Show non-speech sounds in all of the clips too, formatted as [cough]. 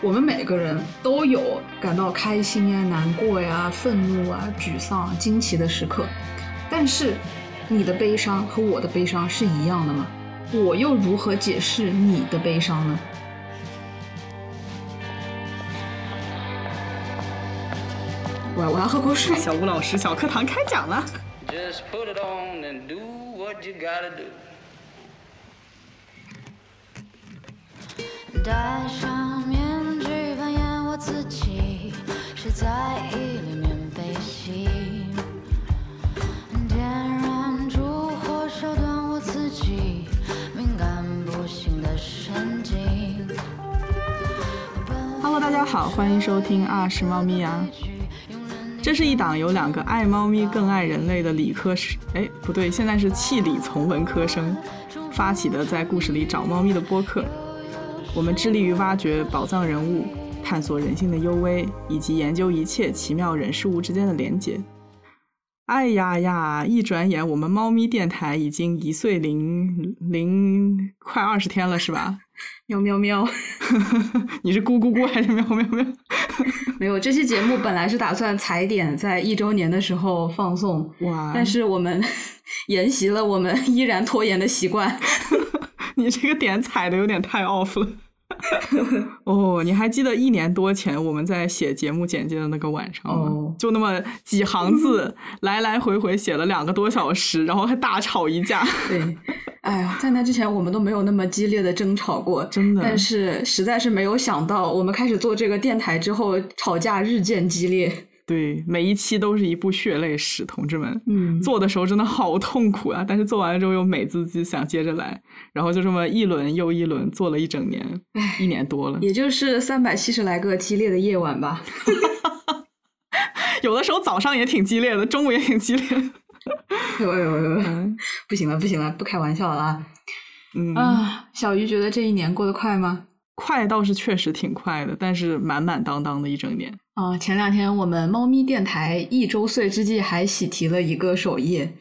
我们每个人都有感到开心呀、难过呀、愤怒啊、沮丧、惊奇的时刻，但是你的悲伤和我的悲伤是一样的吗？我又如何解释你的悲伤呢？我我要喝口水。小吴老师，小课堂开讲了。Just put it on and do what you gotta do. 戴上自己，是在意里面悲喜。点燃烛火，烧断我自己敏感不行的神经。Hello，大家好，欢迎收听啊是猫咪呀。这是一档由两个爱猫咪更爱人类的理科生，哎，不对，现在是气理从文科生发起的，在故事里找猫咪的播客。我们致力于挖掘宝藏人物，探索人性的幽微，以及研究一切奇妙人事物之间的连结。哎呀呀！一转眼，我们猫咪电台已经一岁零零快二十天了，是吧？喵 [laughs] 喵喵！[laughs] 你是咕咕咕还是喵喵喵？[laughs] 没有，这期节目本来是打算踩点在一周年的时候放送，哇！但是我们沿袭了我们依然拖延的习惯。你这个点踩的有点太 off 了。[laughs] 哦，你还记得一年多前我们在写节目简介的那个晚上吗？哦就那么几行字，来来回回写了两个多小时，然后还大吵一架。对，哎呀，在那之前我们都没有那么激烈的争吵过，真的但是实在是没有想到，我们开始做这个电台之后，吵架日渐激烈。对，每一期都是一部血泪史，同志们。嗯做的时候真的好痛苦啊！但是做完了之后又美滋滋，想接着来，然后就这么一轮又一轮，做了一整年，一年多了。也就是三百七十来个激烈的夜晚吧。[laughs] 有的时候早上也挺激烈的，中午也挺激烈的。哎呦哎呦不行了不行了，不开玩笑了啊！嗯啊，小鱼觉得这一年过得快吗？快倒是确实挺快的，但是满满当当的一整年。啊，前两天我们猫咪电台一周岁之际还喜提了一个首页，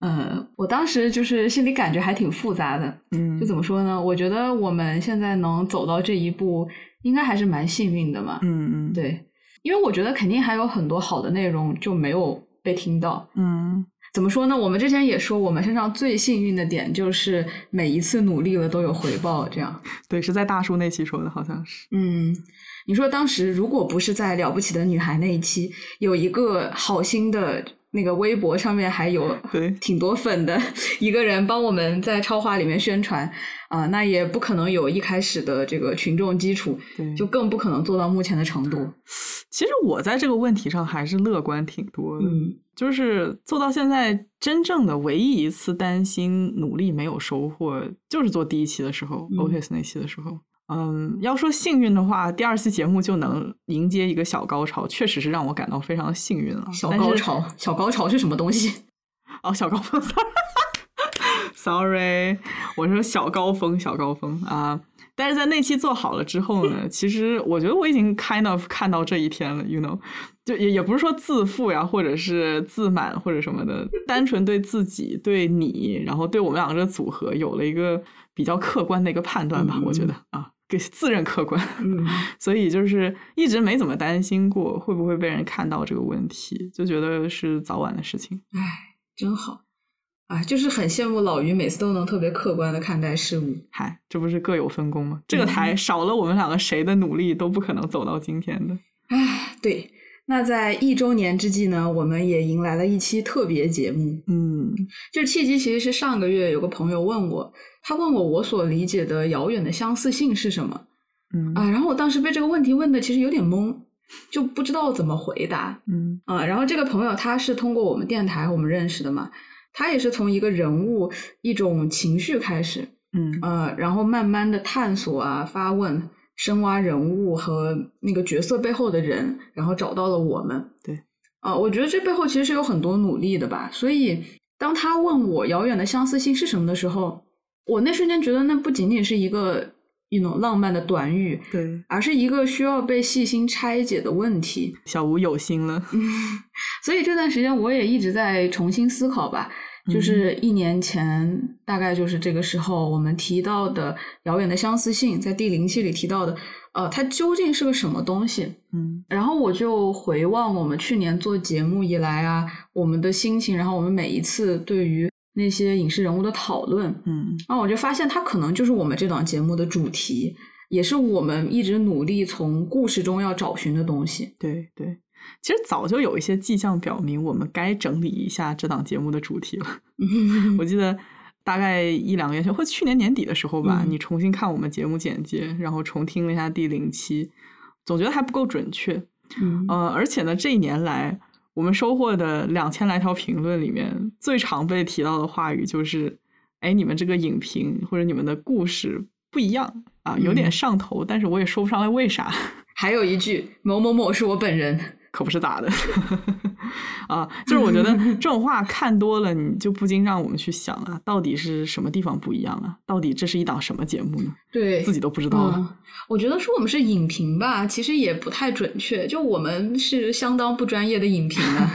呃，我当时就是心里感觉还挺复杂的，嗯就怎么说呢？我觉得我们现在能走到这一步，应该还是蛮幸运的嘛。嗯嗯，对，因为我觉得肯定还有很多好的内容就没有被听到。嗯怎么说呢？我们之前也说，我们身上最幸运的点就是每一次努力了都有回报，这样。[laughs] 对，是在大叔那期说的，好像是。嗯，你说当时如果不是在了不起的女孩那一期，有一个好心的那个微博上面还有对挺多粉的一个人帮我们在超话里面宣传啊、那也不可能有一开始的这个群众基础，对，就更不可能做到目前的程度。[laughs] 其实我在这个问题上还是乐观挺多的。嗯就是做到现在，真正的唯一一次担心努力没有收获，就是做第一期的时候、嗯 o t i s 那期的时候。嗯，要说幸运的话，第二期节目就能迎接一个小高潮，确实是让我感到非常幸运了。小高潮，小高潮是什么东西？[laughs] 哦，小高峰，[laughs] sorry，我说小高峰，小高峰啊。但是在那期做好了之后呢，其实我觉得我已经 kind of 看到这一天了，you know，就也也不是说自负呀，或者是自满或者什么的，单纯对自己、对你，然后对我们两个的组合有了一个比较客观的一个判断吧，我觉得啊，给自认客观，嗯 [laughs] 所以就是一直没怎么担心过会不会被人看到这个问题，就觉得是早晚的事情。唉，真好啊！就是很羡慕老于每次都能特别客观的看待事物。嗨，这不是各有分工吗？这个台少了我们两个谁的努力都不可能走到今天的。唉，对。那在一周年之际呢，我们也迎来了一期特别节目。嗯就是契机其实是上个月有个朋友问我，他问我我所理解的遥远的相似性是什么嗯啊？然后我当时被这个问题问的其实有点懵，就不知道怎么回答嗯啊。然后这个朋友他是通过我们电台我们认识的嘛，他也是从一个人物一种情绪开始，嗯呃，然后慢慢的探索啊、发问、深挖人物和那个角色背后的人，然后找到了我们。对，啊、我觉得这背后其实是有很多努力的吧。所以当他问我遥远的相似性是什么的时候，我那瞬间觉得那不仅仅是一个一种浪漫的短语，对，而是一个需要被细心拆解的问题。小吴有心了。所以这段时间我也一直在重新思考吧，就是一年前，大概就是这个时候我们提到的遥远的相似性，在第零期里提到的，呃，它究竟是个什么东西？嗯然后我就回望我们去年做节目以来啊，我们的心情，然后我们每一次对于那些影视人物的讨论，嗯然后我就发现它可能就是我们这档节目的主题，也是我们一直努力从故事中要找寻的东西。对对，其实早就有一些迹象表明，我们该整理一下这档节目的主题了。[laughs] 我记得大概一两个月前，或去年年底的时候吧，嗯你重新看我们节目简介，然后重听了一下第零期，总觉得还不够准确。嗯呃，而且呢，这一年来我们收获的两千来条评论里面，最常被提到的话语就是：“哎，你们这个影评或者你们的故事不一样啊，有点嗯上头，但是我也说不上来为啥。[laughs] ”还有一句某某某是我本人。可不是咋的 [laughs] 啊！就是我觉得这种话看多了，你就不禁让我们去想啊，到底是什么地方不一样啊？到底这是一档什么节目呢？对，自己都不知道了。嗯，我觉得说我们是影评吧，其实也不太准确。就我们是相当不专业的影评啊。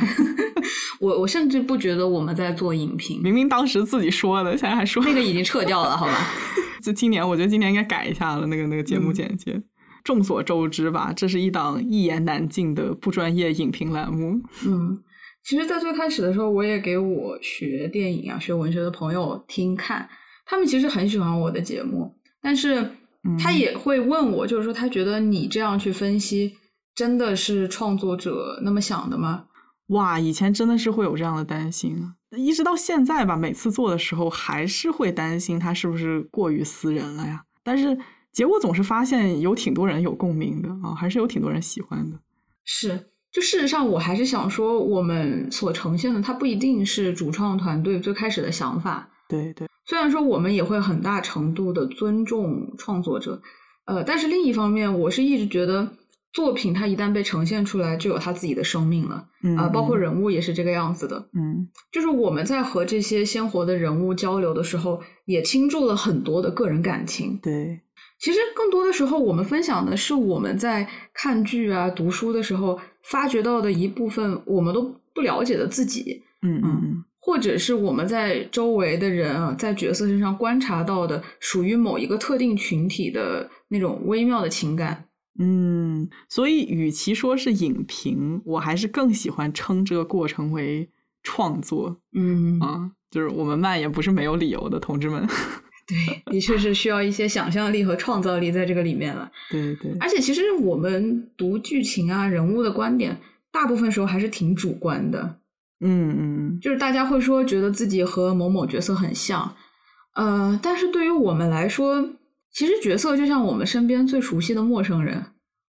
[laughs] 我我甚至不觉得我们在做影评，明明当时自己说的，现在还说那个已经撤掉了，好吧？[laughs] 就今年，我觉得今年应该改一下了，那个那个节目简介。众所周知吧，这是一档一言难尽的不专业影评栏目。嗯，其实，在最开始的时候，我也给我学电影啊、学文学的朋友听看，他们其实很喜欢我的节目，但是他也会问我，就是说，他觉得你这样去分析，真的是创作者那么想的吗？哇，以前真的是会有这样的担心啊，一直到现在吧，每次做的时候还是会担心他是不是过于私人了呀。但是结果总是发现有挺多人有共鸣的啊，还是有挺多人喜欢的。是，就事实上，我还是想说，我们所呈现的，它不一定是主创团队最开始的想法。对对，虽然说我们也会很大程度的尊重创作者，呃，但是另一方面，我是一直觉得作品它一旦被呈现出来，就有它自己的生命了嗯啊、包括人物也是这个样子的。嗯就是我们在和这些鲜活的人物交流的时候，也倾注了很多的个人感情。对，其实更多的时候，我们分享的是我们在看剧啊、读书的时候发掘到的一部分我们都不了解的自己，嗯嗯嗯，或者是我们在周围的人啊，在角色身上观察到的属于某一个特定群体的那种微妙的情感。嗯，所以与其说是影评，我还是更喜欢称这个过程为创作嗯，啊。就是我们慢也不是没有理由的，同志们。对，的确是需要一些想象力和创造力在这个里面了。对对，而且，其实我们读剧情啊、人物的观点，大部分时候还是挺主观的。嗯嗯就是大家会说觉得自己和某某角色很像，呃，但是对于我们来说，其实角色就像我们身边最熟悉的陌生人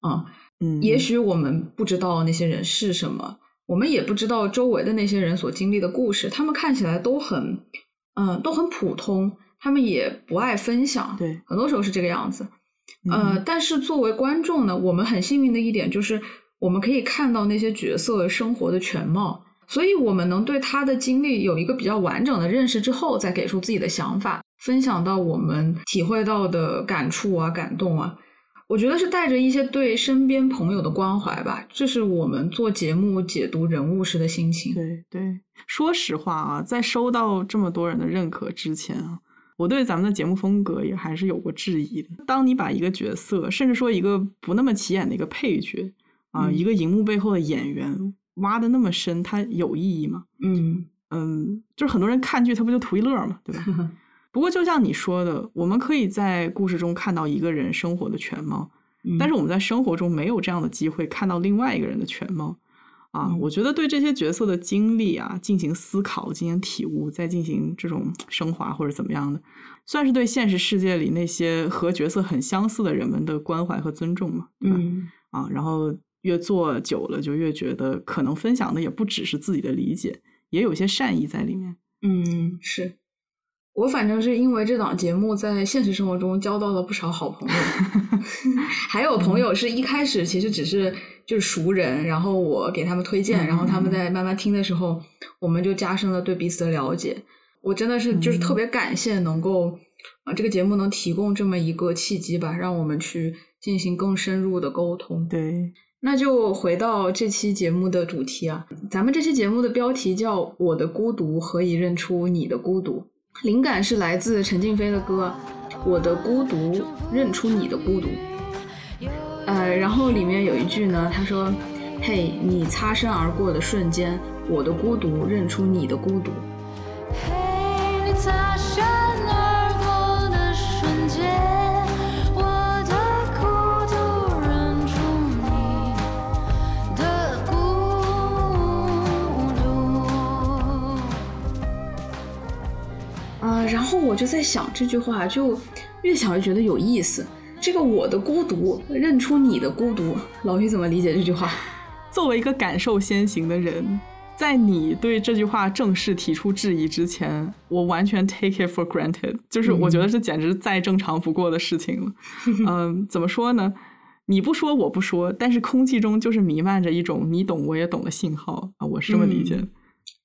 啊、嗯，也许我们不知道那些人是什么，我们也不知道周围的那些人所经历的故事，他们看起来都很，嗯、都很普通，他们也不爱分享，对，很多时候是这个样子。嗯呃，但是作为观众呢，我们很幸运的一点就是，我们可以看到那些角色生活的全貌，所以我们能对他的经历有一个比较完整的认识之后，再给出自己的想法，分享到我们体会到的感触啊、感动啊。我觉得是带着一些对身边朋友的关怀吧，这是我们做节目解读人物时的心情。对对，说实话啊，在收到这么多人的认可之前啊，我对咱们的节目风格也还是有过质疑的。当你把一个角色，甚至说一个不那么起眼的一个配角啊，嗯一个荧幕背后的演员挖的那么深，它有意义吗？嗯嗯，就是很多人看剧，他不就图一乐嘛，对吧？[laughs] 不过就像你说的，我们可以在故事中看到一个人生活的全貌，嗯但是我们在生活中没有这样的机会看到另外一个人的全貌啊。嗯我觉得对这些角色的经历啊进行思考、进行体悟，再进行这种升华或者怎么样的，算是对现实世界里那些和角色很相似的人们的关怀和尊重嘛，对吧？嗯啊，然后越做久了，就越觉得可能分享的也不只是自己的理解，也有一些善意在里面。嗯，是我反正是因为这档节目在现实生活中交到了不少好朋友，[laughs] 还有朋友是一开始其实只是就是熟人，然后我给他们推荐，然后他们在慢慢听的时候，我们就加深了对彼此的了解。我真的是就是特别感谢能够啊、这个节目能提供这么一个契机吧，让我们去进行更深入的沟通。对，那就回到这期节目的主题啊，咱们这期节目的标题叫《我的孤独何以认出你的孤独》，灵感是来自陈静飞的歌《我的孤独认出你的孤独》。呃，然后里面有一句呢，他说：“嘿，你擦身而过的瞬间，我的孤独认出你的孤独。嘿，你擦身而过的瞬间，我的孤独认出你的孤独。”呃，然后我就在想这句话，就越想越觉得有意思。这个我的孤独认出你的孤独，老于怎么理解这句话？[laughs] 作为一个感受先行的人，在你对这句话正式提出质疑之前，我完全 take it for granted，就是我觉得这简直再正常不过的事情了。嗯，怎么说呢？你不说我不说，但是空气中就是弥漫着一种你懂我也懂的信号啊，我是这么理解的。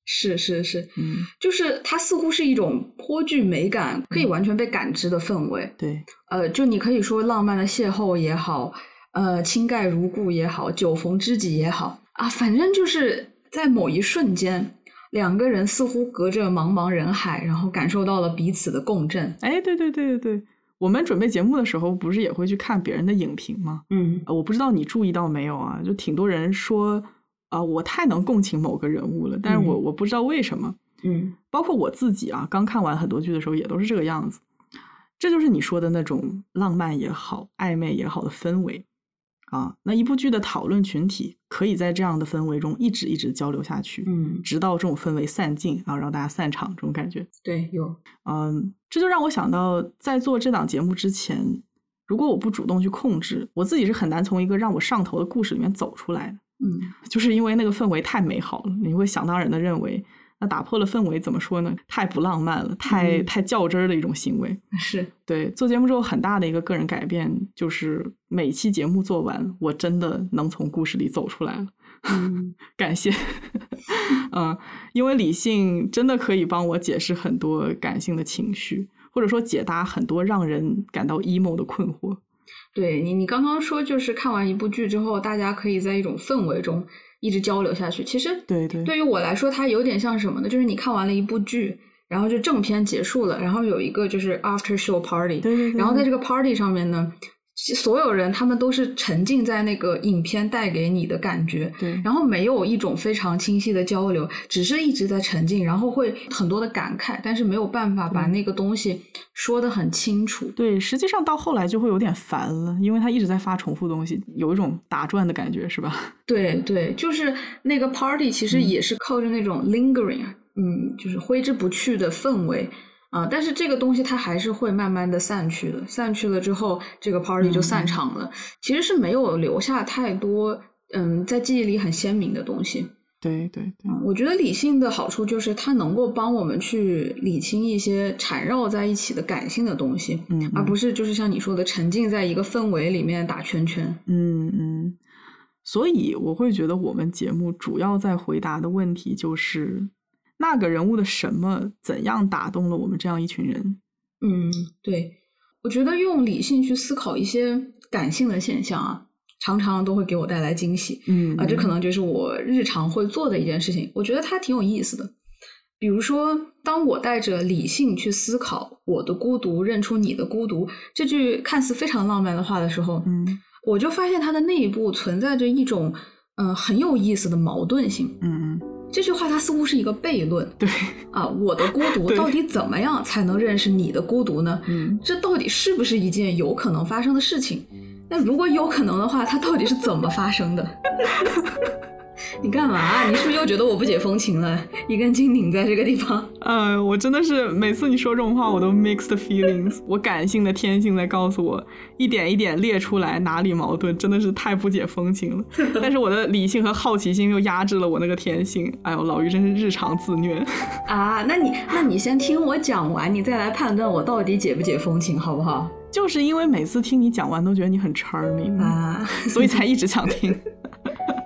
是是是，嗯，就是它似乎是一种颇具美感、可以完全被感知的氛围。对，呃，就你可以说浪漫的邂逅也好，呃，倾盖如故也好，酒逢知己也好啊，反正就是在某一瞬间，两个人似乎隔着茫茫人海，然后感受到了彼此的共振。哎，对对对对对，我们准备节目的时候，不是也会去看别人的影评吗？嗯呃我不知道你注意到没有啊，就挺多人说啊、我太能共情某个人物了，但是我、嗯我不知道为什么。嗯包括我自己啊，刚看完很多剧的时候也都是这个样子。这就是你说的那种浪漫也好、暧昧也好的氛围啊。那一部剧的讨论群体可以在这样的氛围中一直一直交流下去，嗯，直到这种氛围散尽啊，让大家散场这种感觉。对，有，嗯，这就让我想到，在做这档节目之前，如果我不主动去控制，我自己是很难从一个让我上头的故事里面走出来的。嗯就是因为那个氛围太美好了，你会想当然的认为，那打破了氛围，怎么说呢？太不浪漫了，太、嗯太较真儿的一种行为。是，对，做节目之后很大的一个个人改变，就是每期节目做完，我真的能从故事里走出来了。嗯 [laughs] 感谢，[laughs] 嗯，因为理性真的可以帮我解释很多感性的情绪，或者说解答很多让人感到 emo 的困惑。对你，你刚刚说就是看完一部剧之后，大家可以在一种氛围中一直交流下去。其实对对对于我来说，它有点像什么呢？就是你看完了一部剧，然后就正片结束了，然后有一个就是 after show party，对对对，然后在这个 party 上面呢，所有人他们都是沉浸在那个影片带给你的感觉，对然后没有一种非常清晰的交流，只是一直在沉浸，然后会很多的感慨，但是没有办法把那个东西说得很清楚。对，实际上到后来就会有点烦了，因为他一直在发重复东西，有一种打转的感觉，是吧？[laughs] 对对，就是那个 party，其实嗯也是靠着那种 lingering，嗯，就是挥之不去的氛围啊、但是这个东西它还是会慢慢的散去的，散去了之后，这个 party 就散嗯场了。其实是没有留下太多，嗯，在记忆里很鲜明的东西。对对对，嗯我觉得理性的好处就是它能够帮我们去理清一些缠绕在一起的感性的东西，嗯，而嗯不是就是像你说的沉浸在一个氛围里面打圈圈。嗯嗯，所以我会觉得我们节目主要在回答的问题就是那个人物的什么怎样打动了我们这样一群人。嗯，对，我觉得用理性去思考一些感性的现象啊，常常都会给我带来惊喜嗯啊，这可能就是我日常会做的一件事情。我觉得它挺有意思的。比如说，当我带着理性去思考我的孤独，认出你的孤独这句看似非常浪漫的话的时候，嗯我就发现它的内部存在着一种嗯、呃很有意思的矛盾性。嗯嗯，这句话它似乎是一个悖论对，啊，我的孤独到底怎么样才能认识你的孤独呢？嗯这到底是不是一件有可能发生的事情？那如果有可能的话，它到底是怎么发生的？[laughs] 你干嘛？你是不是又觉得我不解风情了？一根筋拧在这个地方。[laughs] 呃，我真的是每次你说这种话，我都 mixed feelings。我感性的天性在告诉我，一点一点列出来哪里矛盾，真的是太不解风情了。[laughs] 但是我的理性和好奇心又压制了我那个天性。哎呦，老于真是日常自虐。[laughs] 啊，那你那你先听我讲完，你再来判断我到底解不解风情，好不好？就是因为每次听你讲完都觉得你很 charming，、啊，所以才一直想听。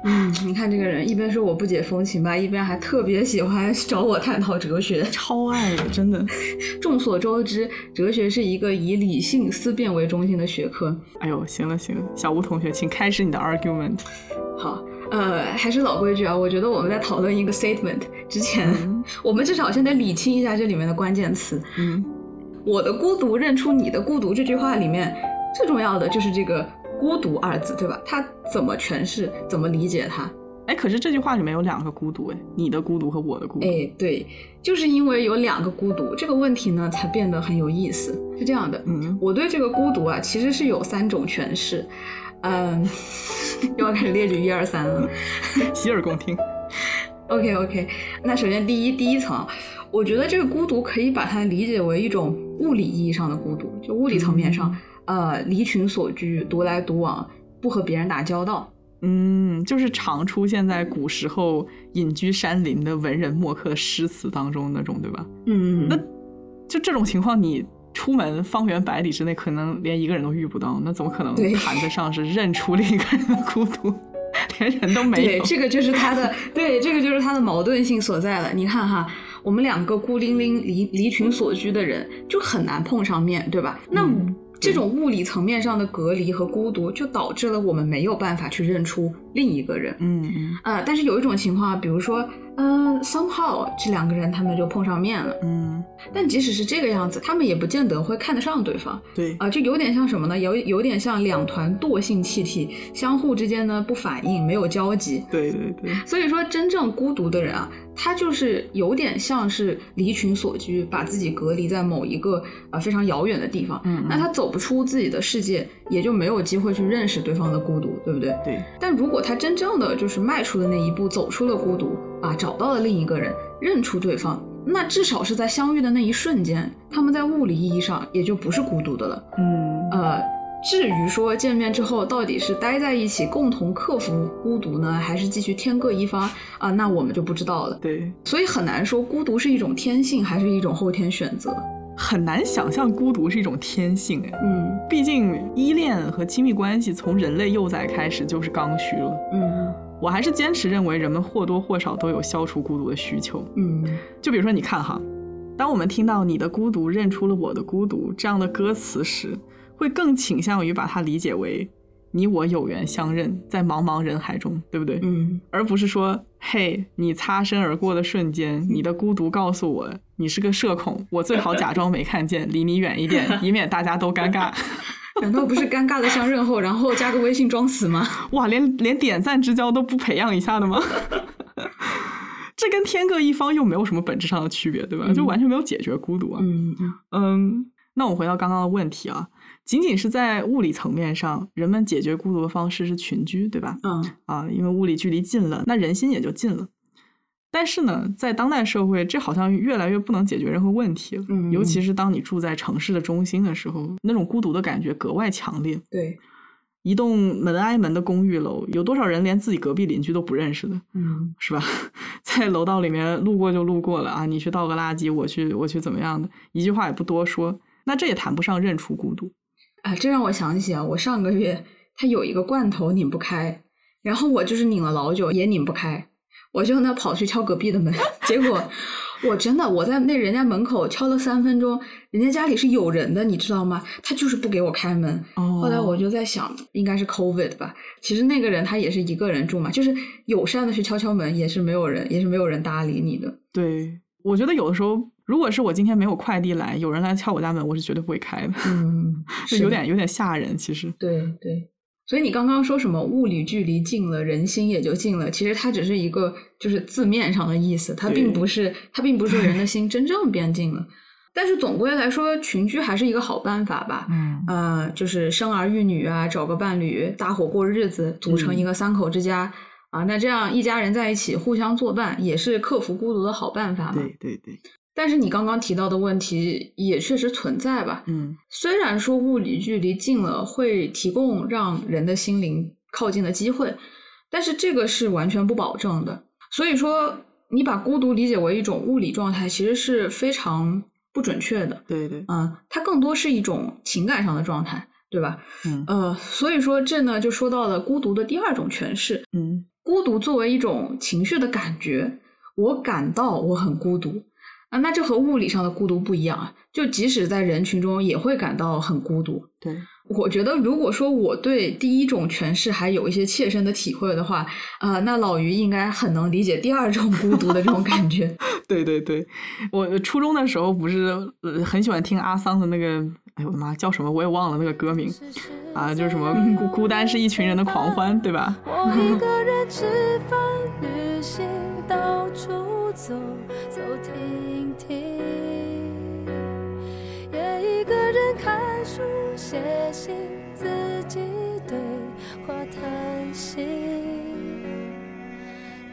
嗯，你看这个人一边说我不解风情吧，一边还特别喜欢 [laughs] 找我探讨哲学。超爱的，真的。[laughs] 众所周知，哲学是一个以理性思辨为中心的学科。哎呦，行了行了，小吴同学，请开始你的 argument。好，呃，还是老规矩啊，我觉得我们在讨论一个 statement 之前，嗯 [laughs] 我们至少先得理清一下这里面的关键词。嗯我的孤独认出你的孤独这句话里面最重要的就是这个孤独二字，对吧？他怎么诠释，怎么理解它？哎，可是这句话里面有两个孤独，哎，你的孤独和我的孤独。哎，对，就是因为有两个孤独，这个问题呢才变得很有意思。是这样的，嗯，我对这个孤独啊，其实是有三种诠释。嗯，又 [laughs] 要开始列举一二三了。[laughs] 洗耳恭听。OK OK，那首先第一第一层，我觉得这个孤独可以把它理解为一种物理意义上的孤独，就物理层面上，呃，离群所居，独来独往，不和别人打交道。嗯，就是常出现在古时候隐居山林的文人墨客诗词当中那种，对吧？嗯，那就这种情况，你出门方圆百里之内，可能连一个人都遇不到，那怎么可能对谈得上是认出另一个人的孤独？[laughs] 连人都没对，有。这个就是他的，对，这个就是他的矛盾性所在了。你看哈，我们两个孤零零离离群所居的人，就很难碰上面对吧？那嗯这种物理层面上的隔离和孤独，就导致了我们没有办法去认出另一个人。嗯嗯呃、但是有一种情况，比如说，嗯、s o m e h o w 这两个人他们就碰上面了。嗯，但即使是这个样子，他们也不见得会看得上对方对，啊、就有点像什么呢？有有点像两团惰性气体相互之间呢不反应，没有交集。对对对，所以说，真正孤独的人啊，他就是有点像是离群所居，把自己隔离在某一个啊、呃非常遥远的地方。嗯那他走不出自己的世界，也就没有机会去认识对方的孤独，对不对？对，但如果他真正的就是迈出的那一步，走出了孤独啊，找到了另一个人，认出对方，那至少是在相遇的那一瞬间，他们在物理意义上也就不是孤独的了。嗯呃，至于说见面之后到底是待在一起共同克服孤独呢，还是继续天各一方啊、那我们就不知道了。对，所以很难说孤独是一种天性还是一种后天选择。很难想象孤独是一种天性哎。嗯毕竟依恋和亲密关系从人类幼崽开始就是刚需了。嗯我还是坚持认为人们或多或少都有消除孤独的需求。嗯就比如说，你看哈，当我们听到“你的孤独认出了我的孤独”这样的歌词时，会更倾向于把它理解为你我有缘相认，在茫茫人海中，对不对？嗯而不是说，嘿，你擦身而过的瞬间，你的孤独告诉我你是个社恐，我最好假装没看见，[laughs] 离你远一点，以免大家都尴尬。[laughs] 难道不是尴尬的相认后，然后加个微信装死吗？哇，连连点赞之交都不培养一下的吗？[laughs] 这跟天各一方又没有什么本质上的区别，对吧？嗯就完全没有解决孤独啊。嗯嗯嗯，那我们回到刚刚的问题啊，仅仅是在物理层面上，人们解决孤独的方式是群居，对吧？嗯啊，因为物理距离近了，那人心也就近了。但是呢，在当代社会，这好像越来越不能解决任何问题了。嗯尤其是当你住在城市的中心的时候，那种孤独的感觉格外强烈。对，一栋门挨门的公寓楼，有多少人连自己隔壁邻居都不认识的，嗯是吧？[laughs] 在楼道里面路过就路过了啊，你去倒个垃圾，我去我去怎么样的，一句话也不多说，那这也谈不上认出孤独。啊，这让我想起啊，我上个月它有一个罐头拧不开，然后我就是拧了老久也拧不开，我就那跑去敲隔壁的门，[laughs] 结果我真的我在那人家门口敲了三分钟，人家家里是有人的，你知道吗？他就是不给我开门。哦后来我就在想，应该是 COVID 吧。其实那个人他也是一个人住嘛，就是友善的去敲敲门，也是没有人，也是没有人搭理你的。对，我觉得有的时候，如果是我今天没有快递来，有人来敲我家门，我是绝对不会开的，嗯，[laughs] 是有点有点吓人。其实，对对，所以你刚刚说什么物理距离近了，人心也就近了，其实它只是一个就是字面上的意思，它并不是它并不是人的心真正变近了。但是总归来说，群居还是一个好办法吧。嗯呃，就是生儿育女啊，找个伴侣，大伙过日子，组成一个三口之家、啊。那这样一家人在一起互相作伴，也是克服孤独的好办法嘛。对对对，但是你刚刚提到的问题也确实存在吧？嗯虽然说物理距离近了会提供让人的心灵靠近的机会，但是这个是完全不保证的。所以说，你把孤独理解为一种物理状态，其实是非常不准确的。对对，嗯，它更多是一种情感上的状态，对吧？嗯呃，所以说这呢就说到了孤独的第二种诠释。嗯孤独作为一种情绪的感觉，我感到我很孤独啊，那这和物理上的孤独不一样啊。就即使在人群中，也会感到很孤独。对，我觉得，如果说我对第一种诠释还有一些切身的体会的话，啊、那老于应该很能理解第二种孤独的这种感觉。[laughs] 对对对，我初中的时候不是呃很喜欢听阿桑的那个，哎呦我的妈，叫什么我也忘了那个歌名。啊，就是什么孤孤单是一群人的狂欢，对吧？我一个人吃饭、旅行，到处走走停停，也一个人看书、写信，自己对话谈心。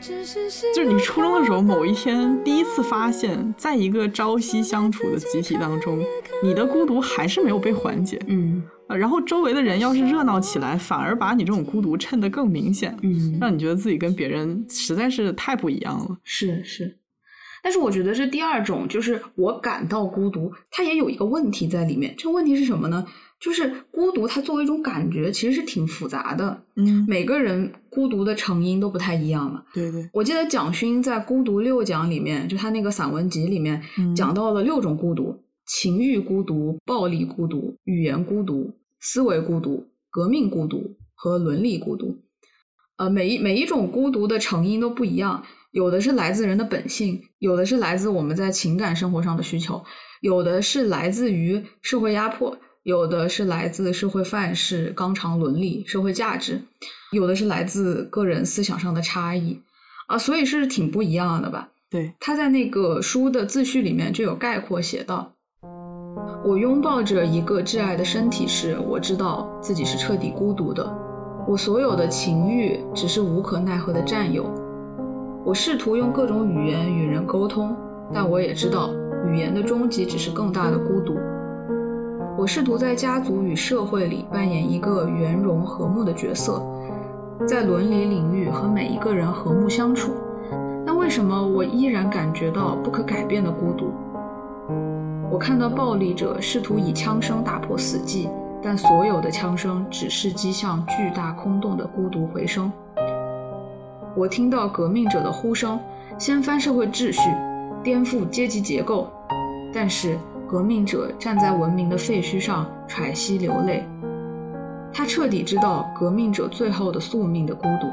就是你初中的时候，某一天第一次发现，在一个朝夕相处的集体当中，你的孤独还是没有被缓解。嗯呃然后周围的人要是热闹起来，反而把你这种孤独衬得更明显，嗯，让你觉得自己跟别人实在是太不一样了。是是。但是我觉得这第二种就是我感到孤独，它也有一个问题在里面。这个问题是什么呢？就是孤独它作为一种感觉，其实是挺复杂的。嗯，每个人孤独的成因都不太一样嘛。对对，我记得蒋勋在《孤独六讲》里面，就他那个散文集里面嗯讲到了六种孤独：情欲孤独、暴力孤独、语言孤独、思维孤独、革命孤独和伦理孤独。呃，每一每一种孤独的成因都不一样，有的是来自人的本性，有的是来自我们在情感生活上的需求，有的是来自于社会压迫，有的是来自社会范式、纲常伦理、社会价值，有的是来自个人思想上的差异啊，所以是挺不一样的吧。对，他在那个书的自序里面就有概括写道：“我拥抱着一个挚爱的身体时，我知道自己是彻底孤独的。我所有的情欲只是无可奈何的占有。我试图用各种语言与人沟通，但我也知道语言的终极只是更大的孤独。我试图在家族与社会里扮演一个圆融和睦的角色，在伦理领域和每一个人和睦相处。那为什么我依然感觉到不可改变的孤独？我看到暴力者试图以枪声打破死寂，但所有的枪声只是击向巨大空洞的孤独回声。我听到革命者的呼声，掀翻社会秩序，颠覆阶级结构，但是革命者站在文明的废墟上喘息流泪。他彻底知道革命者最后的宿命的孤独。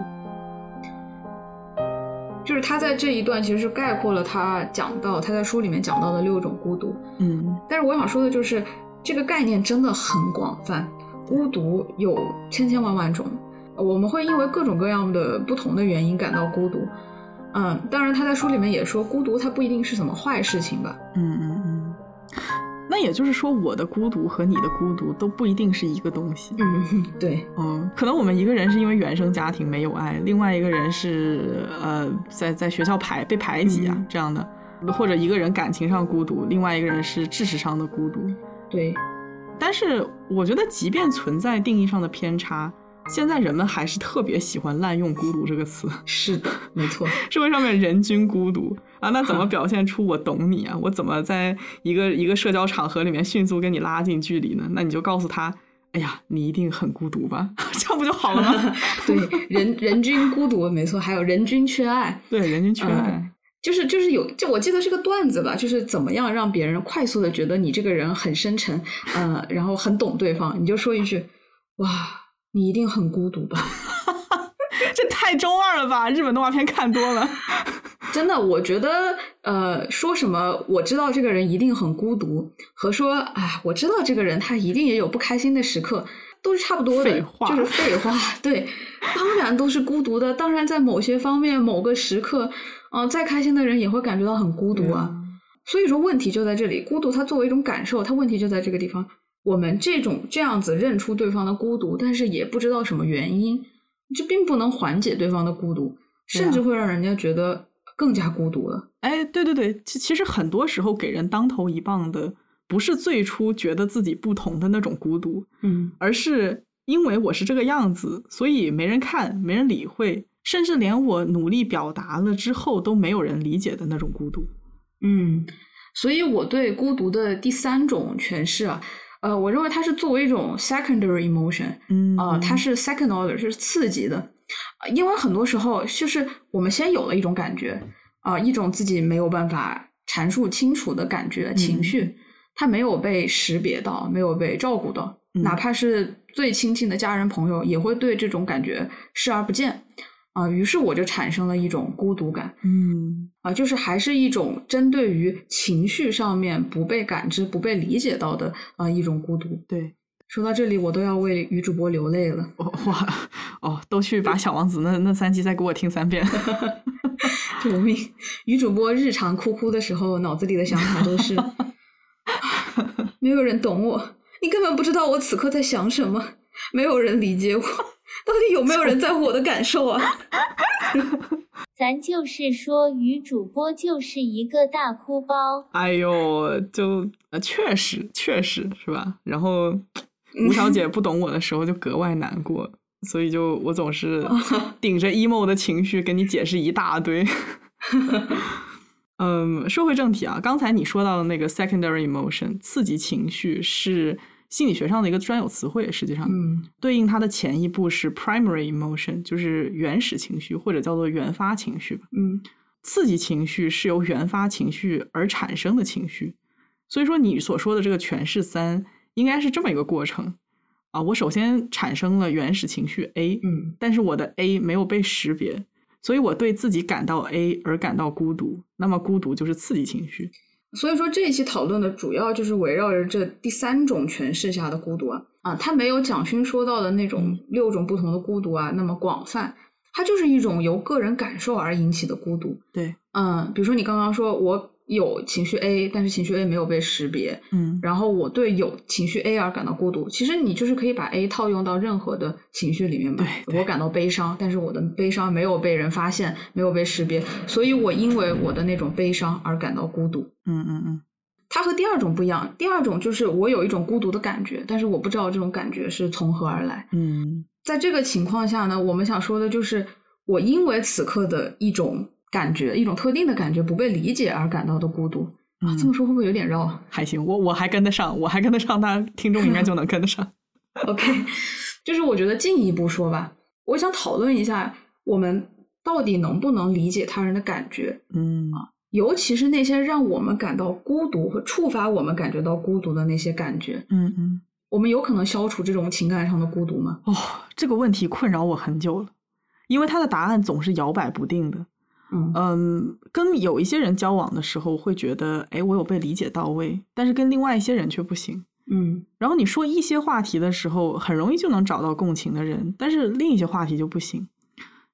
就是他在这一段其实是概括了他讲到他在书里面讲到的六种孤独，嗯但是我想说的就是这个概念真的很广泛，孤独有千千万万种，我们会因为各种各样的不同的原因感到孤独。嗯，当然他在书里面也说，孤独它不一定是什么坏事情吧。嗯嗯嗯，那也就是说，我的孤独和你的孤独都不一定是一个东西。嗯，对，嗯，可能我们一个人是因为原生家庭没有爱，另外一个人是呃在在学校排被排挤啊、嗯这样的，或者一个人感情上孤独，另外一个人是知识上的孤独。对，但是我觉得，即便存在定义上的偏差，现在人们还是特别喜欢滥用“孤独”这个词。是的，没错。[laughs] 社会上面人均孤独啊，那怎么 [laughs] 表现出我懂你啊？我怎么在一个一个社交场合里面迅速跟你拉近距离呢？那你就告诉他，哎呀，你一定很孤独吧？[laughs] 这样不就好了吗？对，人人均孤独，没错，还有人均缺爱，对，人均缺爱。嗯就是就是有，就我记得是个段子吧，就是怎么样让别人快速的觉得你这个人很深沉，呃，然后很懂对方，你就说一句，哇，你一定很孤独吧？[laughs] 这太中二了吧？日本动画片看多了。[laughs] 真的，我觉得，呃，说什么我知道这个人一定很孤独，和说，哎，我知道这个人他一定也有不开心的时刻，都是差不多的，废话就是废话。对，[laughs] 当然都是孤独的，当然在某些方面、某个时刻，嗯、再开心的人也会感觉到很孤独啊。所以说，问题就在这里，孤独它作为一种感受，它问题就在这个地方。我们这种这样子认出对方的孤独，但是也不知道什么原因，这并不能缓解对方的孤独，甚至会让人家觉得更加孤独了。哎，对对对，其其实很多时候给人当头一棒的，不是最初觉得自己不同的那种孤独，嗯，而是因为我是这个样子，所以没人看，没人理会，甚至连我努力表达了之后都没有人理解的那种孤独。嗯，所以我对孤独的第三种诠释啊，呃，我认为它是作为一种 secondary emotion，嗯啊、它是 second order，是次级的，呃因为很多时候就是我们先有了一种感觉，啊、一种自己没有办法阐述清楚的感觉、情绪，它没有被识别到，没有被照顾到，嗯。哪怕是最亲近的家人朋友，也会对这种感觉视而不见，啊、于是我就产生了一种孤独感。嗯啊，就是还是一种针对于情绪上面不被感知、不被理解到的啊、一种孤独。对，说到这里，我都要为女主播流泪了。哦哇哦，都去把小王子那那三集再给我听三遍。[laughs] 救命！女主播日常哭哭的时候，脑子里的想法都是：[laughs] 没有人懂我，你根本不知道我此刻在想什么，没有人理解我，到底有没有人在乎我的感受啊？[laughs] 咱就是说，女主播就是一个大哭包。哎呦，就呃，确实确实是吧？然后吴小姐 [laughs] 不懂我的时候就格外难过，所以就我总是 [laughs] 顶着 emo 的情绪跟你解释一大堆。嗯，说回正题啊，刚才你说到的那个 secondary emotion 刺激情绪是心理学上的一个专有词汇，实际上，嗯对应它的前一步是 primary emotion，就是原始情绪或者叫做原发情绪吧。嗯刺激情绪是由原发情绪而产生的情绪，所以说你所说的这个诠释三应该是这么一个过程啊。我首先产生了原始情绪 A，嗯但是我的 A 没有被识别，所以我对自己感到 A 而感到孤独，那么孤独就是刺激情绪。所以说这一期讨论的主要就是围绕着这第三种诠释下的孤独啊。啊，它没有蒋勋说到的那种六种不同的孤独啊那么广泛，它就是一种由个人感受而引起的孤独。对，嗯，比如说你刚刚说我有情绪 A，但是情绪 A 没有被识别，嗯然后我对有情绪 A 而感到孤独。其实你就是可以把 A 套用到任何的情绪里面嘛。我感到悲伤，但是我的悲伤没有被人发现，没有被识别，所以我因为我的那种悲伤而感到孤独。嗯嗯嗯它和第二种不一样，第二种就是我有一种孤独的感觉，但是我不知道这种感觉是从何而来。嗯在这个情况下呢，我们想说的就是，我因为此刻的一种感觉，一种特定的感觉不被理解而感到的孤独。啊，这么说会不会有点绕还行，我我还跟得上，我还跟得上，大家听众应该就能跟得上。[laughs] OK，[laughs] 就是我觉得进一步说吧，我想讨论一下，我们到底能不能理解他人的感觉，嗯尤其是那些让我们感到孤独和触发我们感觉到孤独的那些感觉，嗯嗯。我们有可能消除这种情感上的孤独吗？哦，这个问题困扰我很久了，因为它的答案总是摇摆不定的。嗯嗯，跟有一些人交往的时候会觉得，哎，我有被理解到位，但是跟另外一些人却不行。嗯然后你说一些话题的时候，很容易就能找到共情的人，但是另一些话题就不行。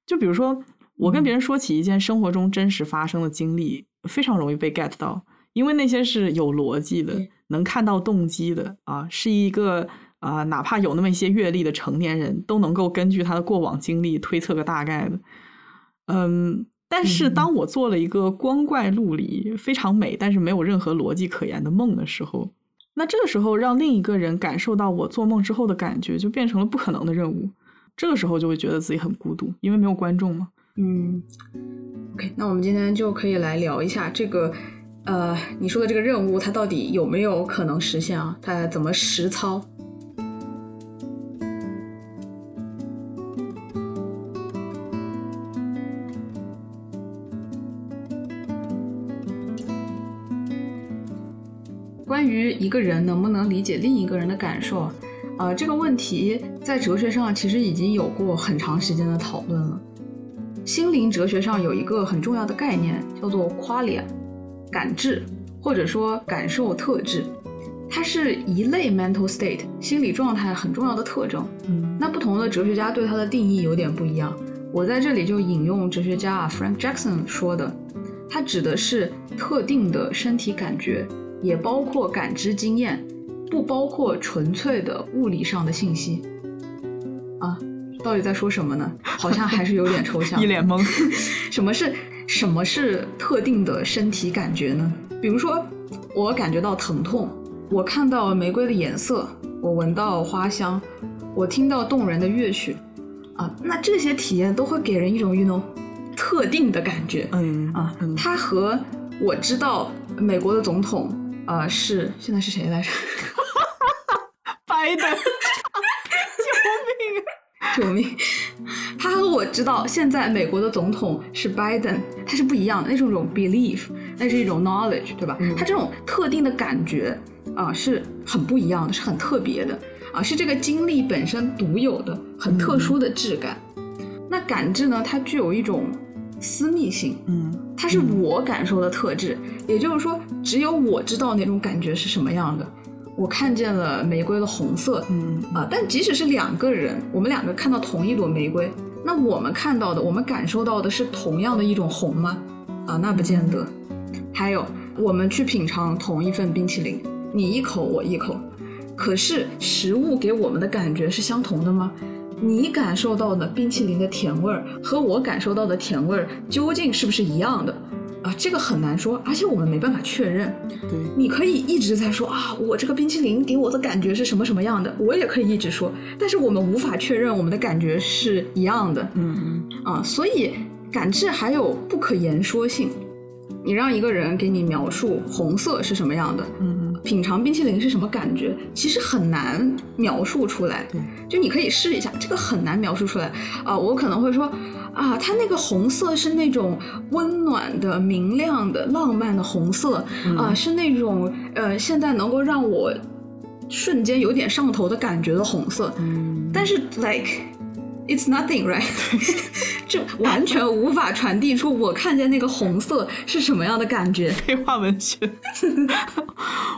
就比如说，我跟别人说起一件生活中真实发生的经历，非常容易被 get 到，因为那些是有逻辑的对，能看到动机的啊，是一个啊、哪怕有那么一些阅历的成年人，都能够根据他的过往经历推测个大概的。嗯，但是嗯当我做了一个光怪陆离、非常美，但是没有任何逻辑可言的梦的时候，那这个时候让另一个人感受到我做梦之后的感觉，就变成了不可能的任务。这个时候就会觉得自己很孤独，因为没有观众嘛。嗯，OK，那我们今天就可以来聊一下这个，呃，你说的这个任务，它到底有没有可能实现啊？它怎么实操？关于一个人能不能理解另一个人的感受，呃，这个问题在哲学上其实已经有过很长时间的讨论了。心灵哲学上有一个很重要的概念，叫做 qualia，感知或者说感受特质，它是一类 mental state 心理状态很重要的特征。嗯那不同的哲学家对它的定义有点不一样。我在这里就引用哲学家啊 Frank Jackson 说的，它指的是特定的身体感觉，也包括感知经验，不包括纯粹的物理上的信息。啊，到底在说什么呢？好像还是有点抽象。[laughs] 一脸懵。[laughs] 什么是什么是特定的身体感觉呢？比如说，我感觉到疼痛，我看到玫瑰的颜色，我闻到花香，我听到动人的乐曲，啊，那这些体验都会给人一种 you know 特定的感觉嗯啊嗯，它和我知道美国的总统啊、是现在是谁来着？[laughs] 拜登，救命！救命他和我知道现在美国的总统是 Biden，他是不一样的，那是一种 belief，那是一种 knowledge，对吧？嗯他这种特定的感觉啊、是很不一样的，是很特别的啊，是这个经历本身独有的、很特殊的质感。那感知呢，它具有一种私密性，嗯它是我感受的特质，也就是说，只有我知道那种感觉是什么样的。我看见了玫瑰的红色，嗯啊，但即使是两个人，我们两个看到同一朵玫瑰，那我们看到的，我们感受到的是同样的一种红吗？啊，那不见得。还有，我们去品尝同一份冰淇淋，你一口我一口，可是食物给我们的感觉是相同的吗？你感受到的冰淇淋的甜味儿和我感受到的甜味儿究竟是不是一样的？啊，这个很难说，而且我们没办法确认。对，你可以一直在说啊，我这个冰淇淋给我的感觉是什么什么样的，我也可以一直说，但是我们无法确认我们的感觉是一样的嗯嗯啊，所以感知还有不可言说性。你让一个人给你描述红色是什么样的，嗯品尝冰淇淋是什么感觉，其实很难描述出来。对，就你可以试一下，这个很难描述出来啊、我可能会说啊，它那个红色是那种温暖的、明亮的、浪漫的红色啊、是那种呃，现在能够让我瞬间有点上头的感觉的红色。嗯，但是 like it's nothing right，[laughs] 这完全无法传递出我看见那个红色是什么样的感觉。[laughs] 废话文学，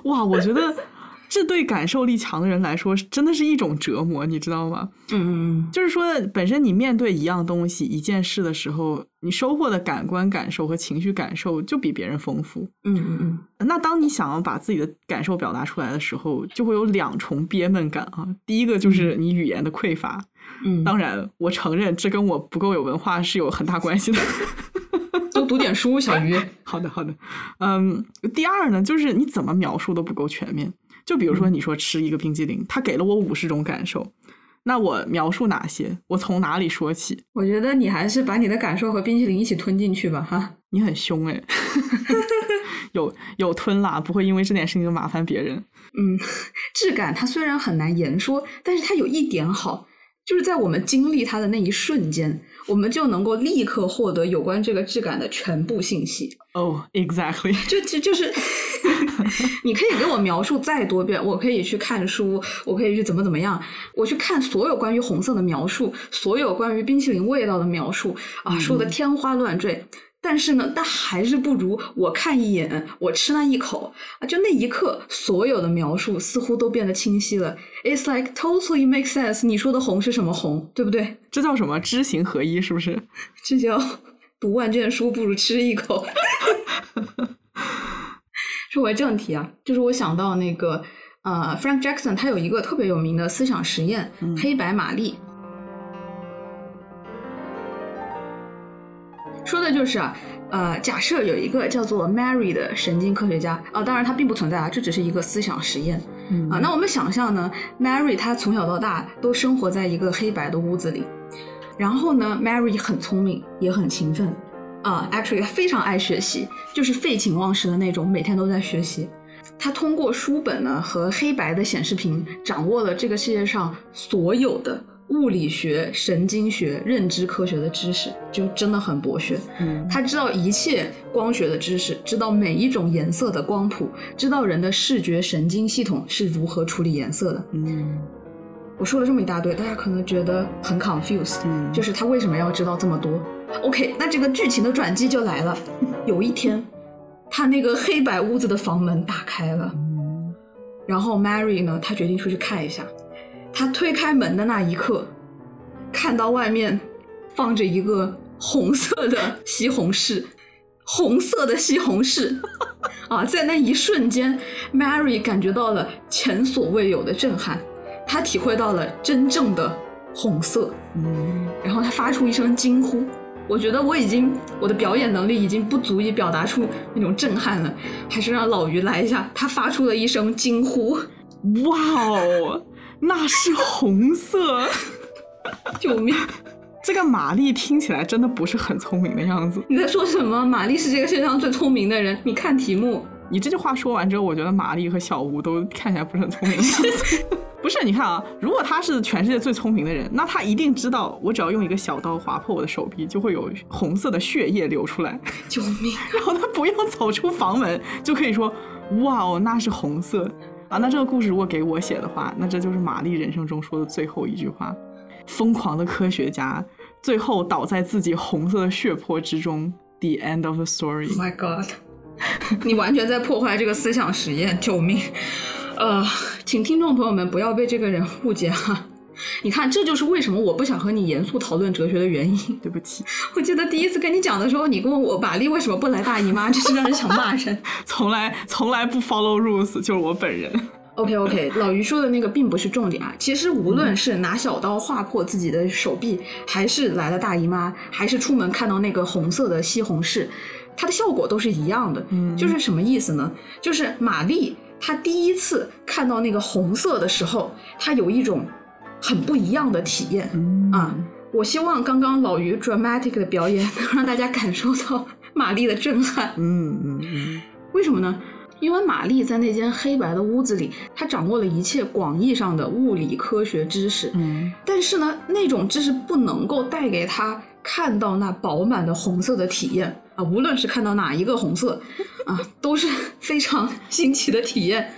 哇，我觉得这对感受力强的人来说，真的是一种折磨，你知道吗？嗯嗯嗯就是说，本身你面对一样东西、一件事的时候，你收获的感官感受和情绪感受就比别人丰富。嗯嗯嗯那当你想要把自己的感受表达出来的时候，就会有两重憋闷感啊。第一个就是你语言的匮乏，嗯，当然，我承认这跟我不够有文化是有很大关系的。[laughs] 多读点书，小鱼。[laughs] 好的，好的。嗯，第二呢，就是你怎么描述都不够全面。就比如说，你说吃一个冰激凌，它给了我五十种感受，那我描述哪些？我从哪里说起？我觉得你还是把你的感受和冰淇淋一起吞进去吧，哈。[laughs] 你很凶哎，有有吞啦，不会因为这点事情就麻烦别人。嗯，质感它虽然很难言说，但是它有一点好，就是在我们经历它的那一瞬间，我们就能够立刻获得有关这个质感的全部信息。哦、[laughs] e x a c t l y 就就就是，[laughs] 你可以给我描述再多遍，我可以去看书，我可以去怎么怎么样，我去看所有关于红色的描述，所有关于冰淇淋味道的描述啊，说的天花乱坠。但是呢，但还是不如我看一眼，我吃那一口啊，就那一刻，所有的描述似乎都变得清晰了。It's like totally makes sense。你说的红是什么红，对不对？这叫什么知行合一？是不是？这叫读万卷书不如吃一口。[laughs] 说回正题啊，就是我想到那个呃，Frank Jackson 他有一个特别有名的思想实验——黑白玛丽。说的就是啊，呃，假设有一个叫做 Mary 的神经科学家啊，当然他并不存在啊，这只是一个思想实验。嗯啊，那我们想象呢，Mary 她从小到大都生活在一个黑白的屋子里，然后呢，Mary 很聪明，也很勤奋，啊，actually 她非常爱学习，就是废寝忘食的那种，每天都在学习。她通过书本呢和黑白的显示屏，掌握了这个世界上所有的物理学、神经学、认知科学的知识，就真的很博学。嗯他知道一切光学的知识，知道每一种颜色的光谱，知道人的视觉神经系统是如何处理颜色的。嗯我说了这么一大堆，大家可能觉得很 confused，、嗯就是他为什么要知道这么多？OK，那这个剧情的转机就来了。[laughs] 有一天，他那个黑白屋子的房门打开了，嗯然后 Mary 呢，她决定出去看一下。她推开门的那一刻，看到外面放着一个红色的西红柿，红色的西红柿啊！在那一瞬间，Mary 感觉到了前所未有的震撼，她体会到了真正的红色，嗯然后她发出一声惊呼。我觉得我已经我的表演能力已经不足以表达出那种震撼了，还是让老于来一下。他发出了一声惊呼，哇哦，那是红色。[laughs] 救命！这个玛丽听起来真的不是很聪明的样子。你在说什么？玛丽是这个世界上最聪明的人。你看题目，你这句话说完之后，我觉得玛丽和小吴都看起来不是很聪明的样子。[laughs] 不是，你看啊，如果他是全世界最聪明的人，那他一定知道，我只要用一个小刀划破我的手臂，就会有红色的血液流出来。救命！[laughs] 然后他不用走出房门，就可以说：“哇哦，那是红色啊！”那这个故事如果给我写的话，那这就是玛丽人生中说的最后一句话：疯狂的科学家最后倒在自己红色的血泊之中。The end of the story。Oh my god！[laughs] 你完全在破坏这个思想实验，救命！呃，请听众朋友们不要被这个人误解哈。你看，这就是为什么我不想和你严肃讨论哲学的原因。[laughs] 对不起，我记得第一次跟你讲的时候，你问我玛丽为什么不来大姨妈，真是让人想骂人。[laughs] 从来从来不 follow rules，就是我本人。OK OK，老于说的那个并不是重点啊。其实无论是拿小刀划破自己的手臂，还是来了大姨妈，还是出门看到那个红色的西红柿，它的效果都是一样的。嗯就是什么意思呢？就是玛丽她第一次看到那个红色的时候，她有一种很不一样的体验。嗯啊，我希望刚刚老于 dramatic 的表演能让大家感受到玛丽的震撼。嗯嗯嗯为什么呢？因为玛丽在那间黑白的屋子里，她掌握了一切广义上的物理科学知识，嗯但是呢，那种知识不能够带给她看到那饱满的红色的体验啊，无论是看到哪一个红色啊，都是非常 [laughs] 新奇的体验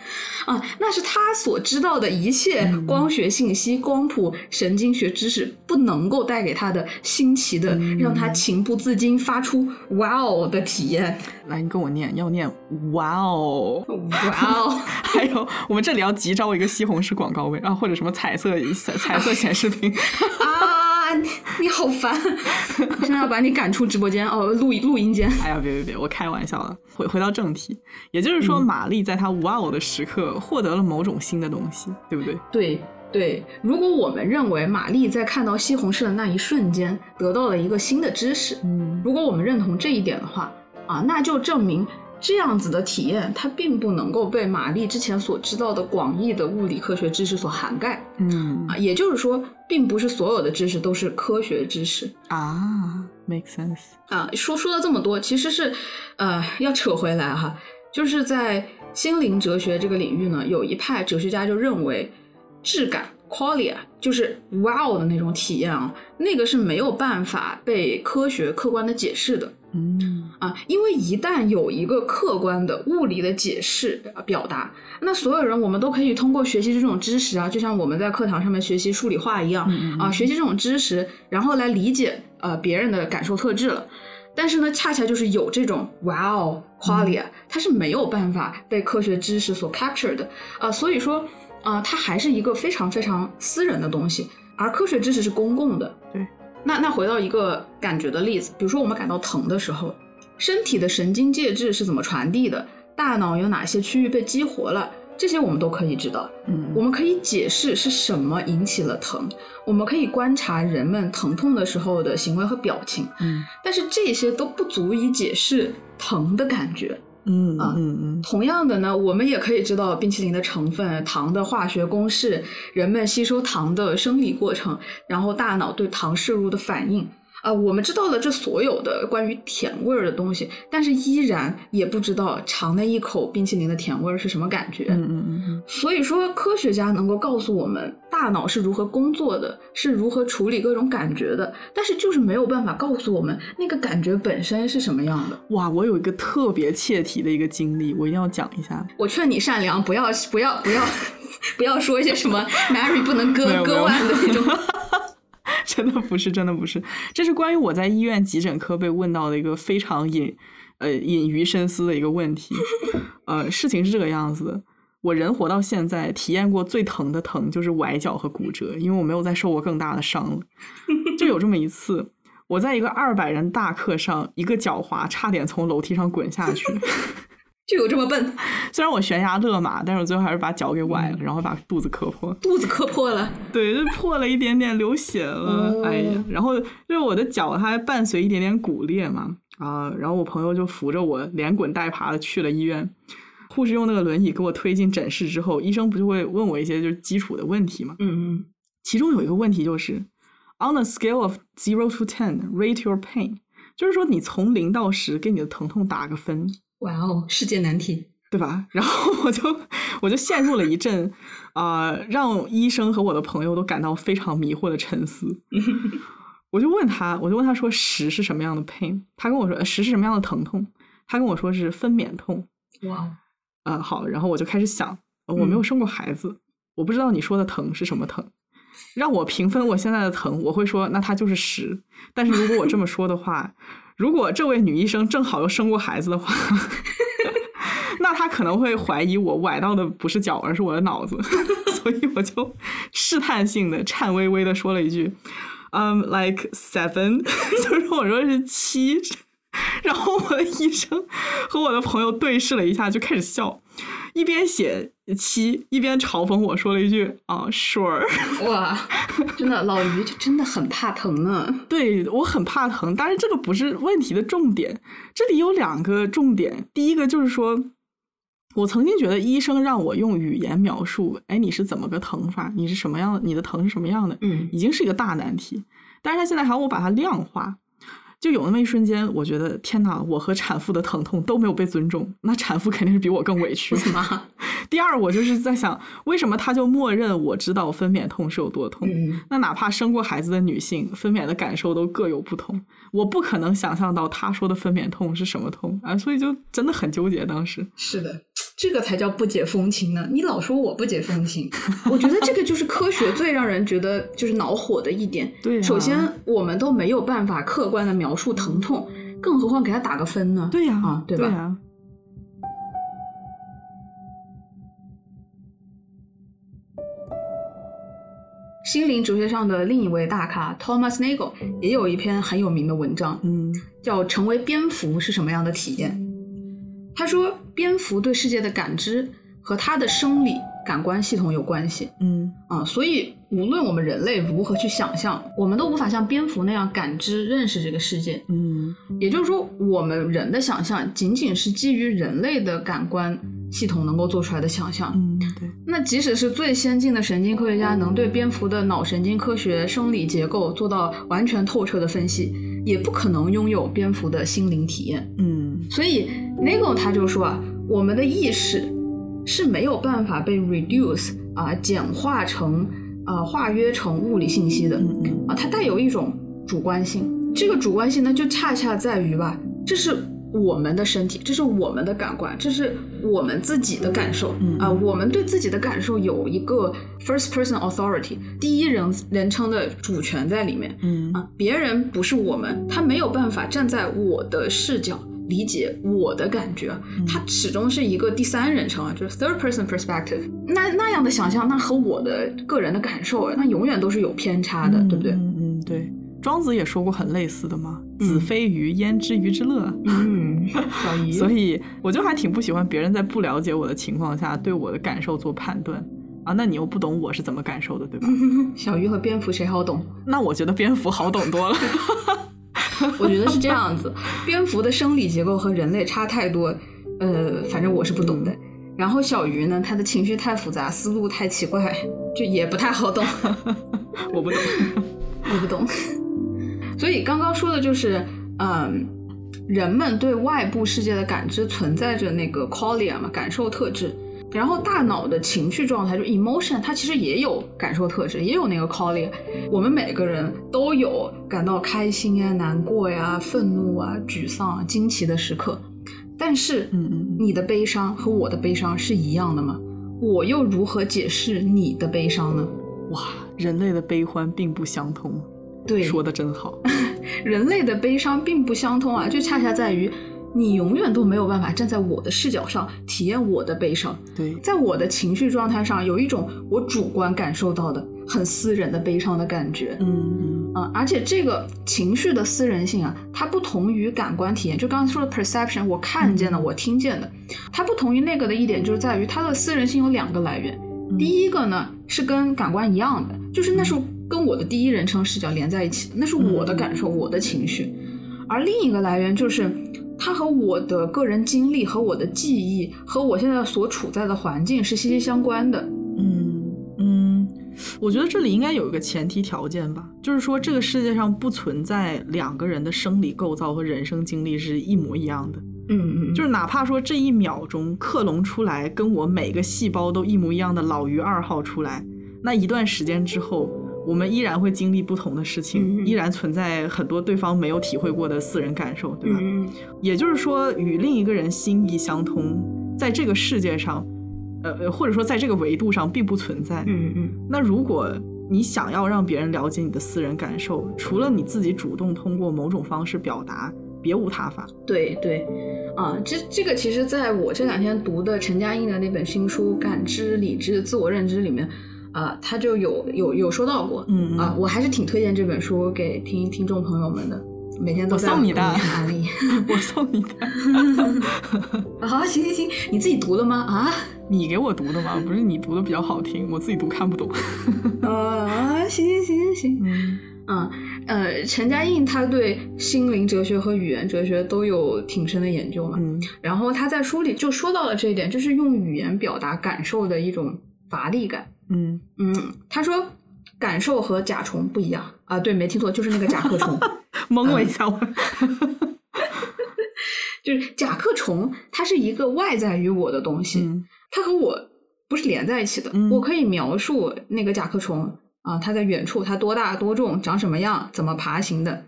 啊，那是他所知道的一切光学信息、光谱、神经学知识不能够带给他的新奇的，让他情不自禁发出“哇哦”的体验。来，你跟我念，要念哇哦。哇哦！[laughs] 还有，我们这里要急招一个西红柿广告位啊，或者什么彩色彩彩色显示屏。啊，你你好烦！我现在要把你赶出直播间哦，录录音间。哎呀，别别别，我开玩笑了。回回到正题，也就是说，玛丽在她哇哦的时刻获得了某种新的东西，对不对？对对，如果我们认为玛丽在看到西红柿的那一瞬间得到了一个新的知识，嗯如果我们认同这一点的话，啊，那就证明这样子的体验它并不能够被玛丽之前所知道的广义的物理科学知识所涵盖嗯啊，也就是说，并不是所有的知识都是科学知识。啊，make sense。啊，说说了这么多，其实是，呃，要扯回来哈，就是在心灵哲学这个领域呢，有一派哲学家就认为，质感 qualia 就是 wow 的那种体验啊，那个是没有办法被科学客观的解释的嗯啊，因为一旦有一个客观的物理的解释呃表达，那所有人我们都可以通过学习这种知识啊，就像我们在课堂上面学习数理化一样，嗯嗯啊，学习这种知识，然后来理解呃别人的感受特质了。但是呢，恰恰就是有这种 wow qualia，它是没有办法被科学知识所 capture 的啊、所以说啊、它还是一个非常非常私人的东西，而科学知识是公共的。对，那那回到一个感觉的例子，比如说我们感到疼的时候，身体的神经介质是怎么传递的，大脑有哪些区域被激活了，这些我们都可以知道。嗯我们可以解释是什么引起了疼，我们可以观察人们疼痛的时候的行为和表情，嗯但是这些都不足以解释疼的感觉。嗯啊嗯嗯同样的呢，我们也可以知道冰淇淋的成分、糖的化学公式、人们吸收糖的生理过程，然后大脑对糖摄入的反应。啊、我们知道了这所有的关于甜味儿的东西，但是依然也不知道尝那一口冰淇淋的甜味儿是什么感觉。嗯嗯嗯所以说，科学家能够告诉我们大脑是如何工作的，是如何处理各种感觉的，但是就是没有办法告诉我们那个感觉本身是什么样的。哇，我有一个特别切题的一个经历，我一定要讲一下。我劝你善良，不要不要不要 [laughs] 不要说一些什么 Mary 不能割割腕的那种。真的不是，真的不是，这是关于我在医院急诊科被问到的一个非常隐呃引于深思的一个问题。[laughs] 呃，事情是这个样子的，我人活到现在，体验过最疼的疼就是崴脚和骨折，因为我没有再受过更大的伤了。[laughs] 就有这么一次，我在一个二百人大课上，一个脚滑，差点从楼梯上滚下去。就有这么笨，[laughs] 虽然我悬崖勒马，但是我最后还是把脚给崴了，然后把肚子磕破。肚子磕破了。[laughs] 对，就破了一点点，流血了，哦哎呀，然后就是我的脚，它还伴随一点点骨裂嘛，啊，然后我朋友就扶着我连滚带爬的去了医院，护士用那个轮椅给我推进诊室之后，医生不就会问我一些就是基础的问题嘛，嗯嗯，其中有一个问题就是，on a scale of zero to ten, rate your pain，就是说你从零到十给你的疼痛打个分，哇哦，世界难题。对吧？[laughs] 然后我就我就陷入了一阵啊、让医生和我的朋友都感到非常迷惑的沉思。[laughs] 我就问他，我就问他说十是什么样的 pain？他跟我说呃十是什么样的疼痛？他跟我说是分娩痛。哇哦，啊、好，然后我就开始想，呃我没有嗯生过孩子，我不知道你说的疼是什么疼。让我评分我现在的疼，我会说那它就是十。但是如果我这么说的话，如果这位女医生正好又生过孩子的话，[laughs] 那她可能会怀疑我崴到的不是脚，而是我的脑子，[laughs] 所以我就试探性的、颤巍巍的说了一句，嗯、l i k e seven，[laughs] 就是我说是七，然后我的医生和我的朋友对视了一下，就开始笑，一边写七，一边嘲讽我说了一句啊、sure。[laughs] 哇，真的老于就真的很怕疼呢。对我很怕疼，但是这个不是问题的重点。这里有两个重点，第一个就是说，我曾经觉得医生让我用语言描述，哎，你是怎么个疼法，你是什么样的，你的疼是什么样的，嗯已经是一个大难题。但是他现在还要我把它量化，就有那么一瞬间，我觉得天哪，我和产妇的疼痛都没有被尊重，那产妇肯定是比我更委屈。妈，[laughs] 第二，我就是在想，为什么他就默认我知道分娩痛是有多痛？嗯那哪怕生过孩子的女性，分娩的感受都各有不同，我不可能想象到他说的分娩痛是什么痛啊，所以就真的很纠结。当时，是的，这个才叫不解风情呢。你老说我不解风情，[laughs] 我觉得这个就是科学最让人觉得就是恼火的一点。对啊首先我们都没有办法客观的描述疼痛，更何况给他打个分呢？对呀、啊，对吧？呀、心灵哲学上的另一位大咖 Thomas Nagel 也有一篇很有名的文章，嗯叫《成为蝙蝠是什么样的体验》。他说，蝙蝠对世界的感知和它的生理感官系统有关系嗯啊，所以无论我们人类如何去想象，我们都无法像蝙蝠那样感知、认识这个世界。嗯也就是说，我们人的想象仅仅是基于人类的感官系统能够做出来的想象。嗯，对，那即使是最先进的神经科学家能对蝙蝠的脑神经科学、生理结构做到完全透彻的分析，也不可能拥有蝙蝠的心灵体验。嗯所以 Nagel 他就说啊，我们的意识是没有办法被 reduce 啊简化成啊化约成物理信息的。啊，它带有一种主观性。这个主观性呢，就恰恰在于吧，这是我们的身体，这是我们的感官，这是我们自己的感受。嗯。啊，我们对自己的感受有一个 first person authority 第一人人称的主权在里面。嗯。啊，别人不是我们，他没有办法站在我的视角理解我的感觉，它始终是一个第三人称啊，就是 third person perspective。那那样的想象，那和我的个人的感受，那永远都是有偏差的，对不对？嗯嗯，对。庄子也说过很类似的嘛，“嗯子非鱼，焉知鱼之乐？”嗯，小鱼，[laughs] 所以我就还挺不喜欢别人在不了解我的情况下对我的感受做判断啊。那你又不懂我是怎么感受的，对吧？[laughs] 小鱼和蝙蝠谁好懂？那我觉得蝙蝠好懂多了。[laughs] [laughs] 我觉得是这样子，蝙蝠的生理结构和人类差太多，呃，反正我是不懂的。然后小鱼呢，它的情绪太复杂，思路太奇怪，就也不太好懂。[laughs] 我不懂。我不懂。所以刚刚说的就是，嗯，人们对外部世界的感知存在着那个 qualia 嘛，感受特质。然后大脑的情绪状态就 emotion，它其实也有感受特质，也有那个 calling。我们每个人都有感到开心呀、难过呀、愤怒啊、沮丧啊、惊奇的时刻。但是，嗯嗯嗯你的悲伤和我的悲伤是一样的吗？我又如何解释你的悲伤呢？哇，人类的悲欢并不相通。对，说的真好。[laughs] 人类的悲伤并不相通啊，就恰恰在于你永远都没有办法站在我的视角上体验我的悲伤，对，在我的情绪状态上有一种我主观感受到的很私人的悲伤的感觉。嗯啊、而且这个情绪的私人性啊，它不同于感官体验，就刚才说的 perception，我看见的，嗯我听见的，它不同于那个的一点就是在于它的私人性有两个来源。嗯第一个呢是跟感官一样的，就是那是跟我的第一人称视角连在一起的，那是我的感受，我的情绪。而另一个来源就是它和我的个人经历、和我的记忆、和我现在所处在的环境是息息相关的。嗯嗯，我觉得这里应该有一个前提条件吧，就是说这个世界上不存在两个人的生理构造和人生经历是一模一样的。嗯嗯，就是哪怕说这一秒钟克隆出来跟我每个细胞都一模一样的老于二号出来，那一段时间之后，我们依然会经历不同的事情，嗯依然存在很多对方没有体会过的私人感受，对吧？嗯也就是说，与另一个人心意相通，在这个世界上，呃，或者说在这个维度上并不存在。嗯嗯那如果你想要让别人了解你的私人感受，除了你自己主动通过某种方式表达，别无他法。对对，啊，这这个其实在我这两天读的陈嘉映的那本新书《感知、理智、自我认知》里面，啊，他就有有有说到过，嗯嗯啊，我还是挺推荐这本书给听听众朋友们的，每天都我在送你的。[laughs] 我送你的，[laughs] 啊，行行行，你自己读的吗？啊，你给我读的吗？不是你读的比较好听，我自己读看不懂。[laughs] 啊，行行行行行，嗯嗯，呃，陈嘉映他对心灵哲学和语言哲学都有挺深的研究嘛，嗯然后他在书里就说到了这一点，就是用语言表达感受的一种乏力感。嗯，嗯，他说感受和甲虫不一样啊，对，没听错，就是那个甲壳虫，[laughs] 蒙我一下我。就是甲壳虫，它是一个外在于我的东西，嗯它和我不是连在一起的。嗯我可以描述那个甲壳虫啊，它在远处，它多大多重，长什么样，怎么爬行的。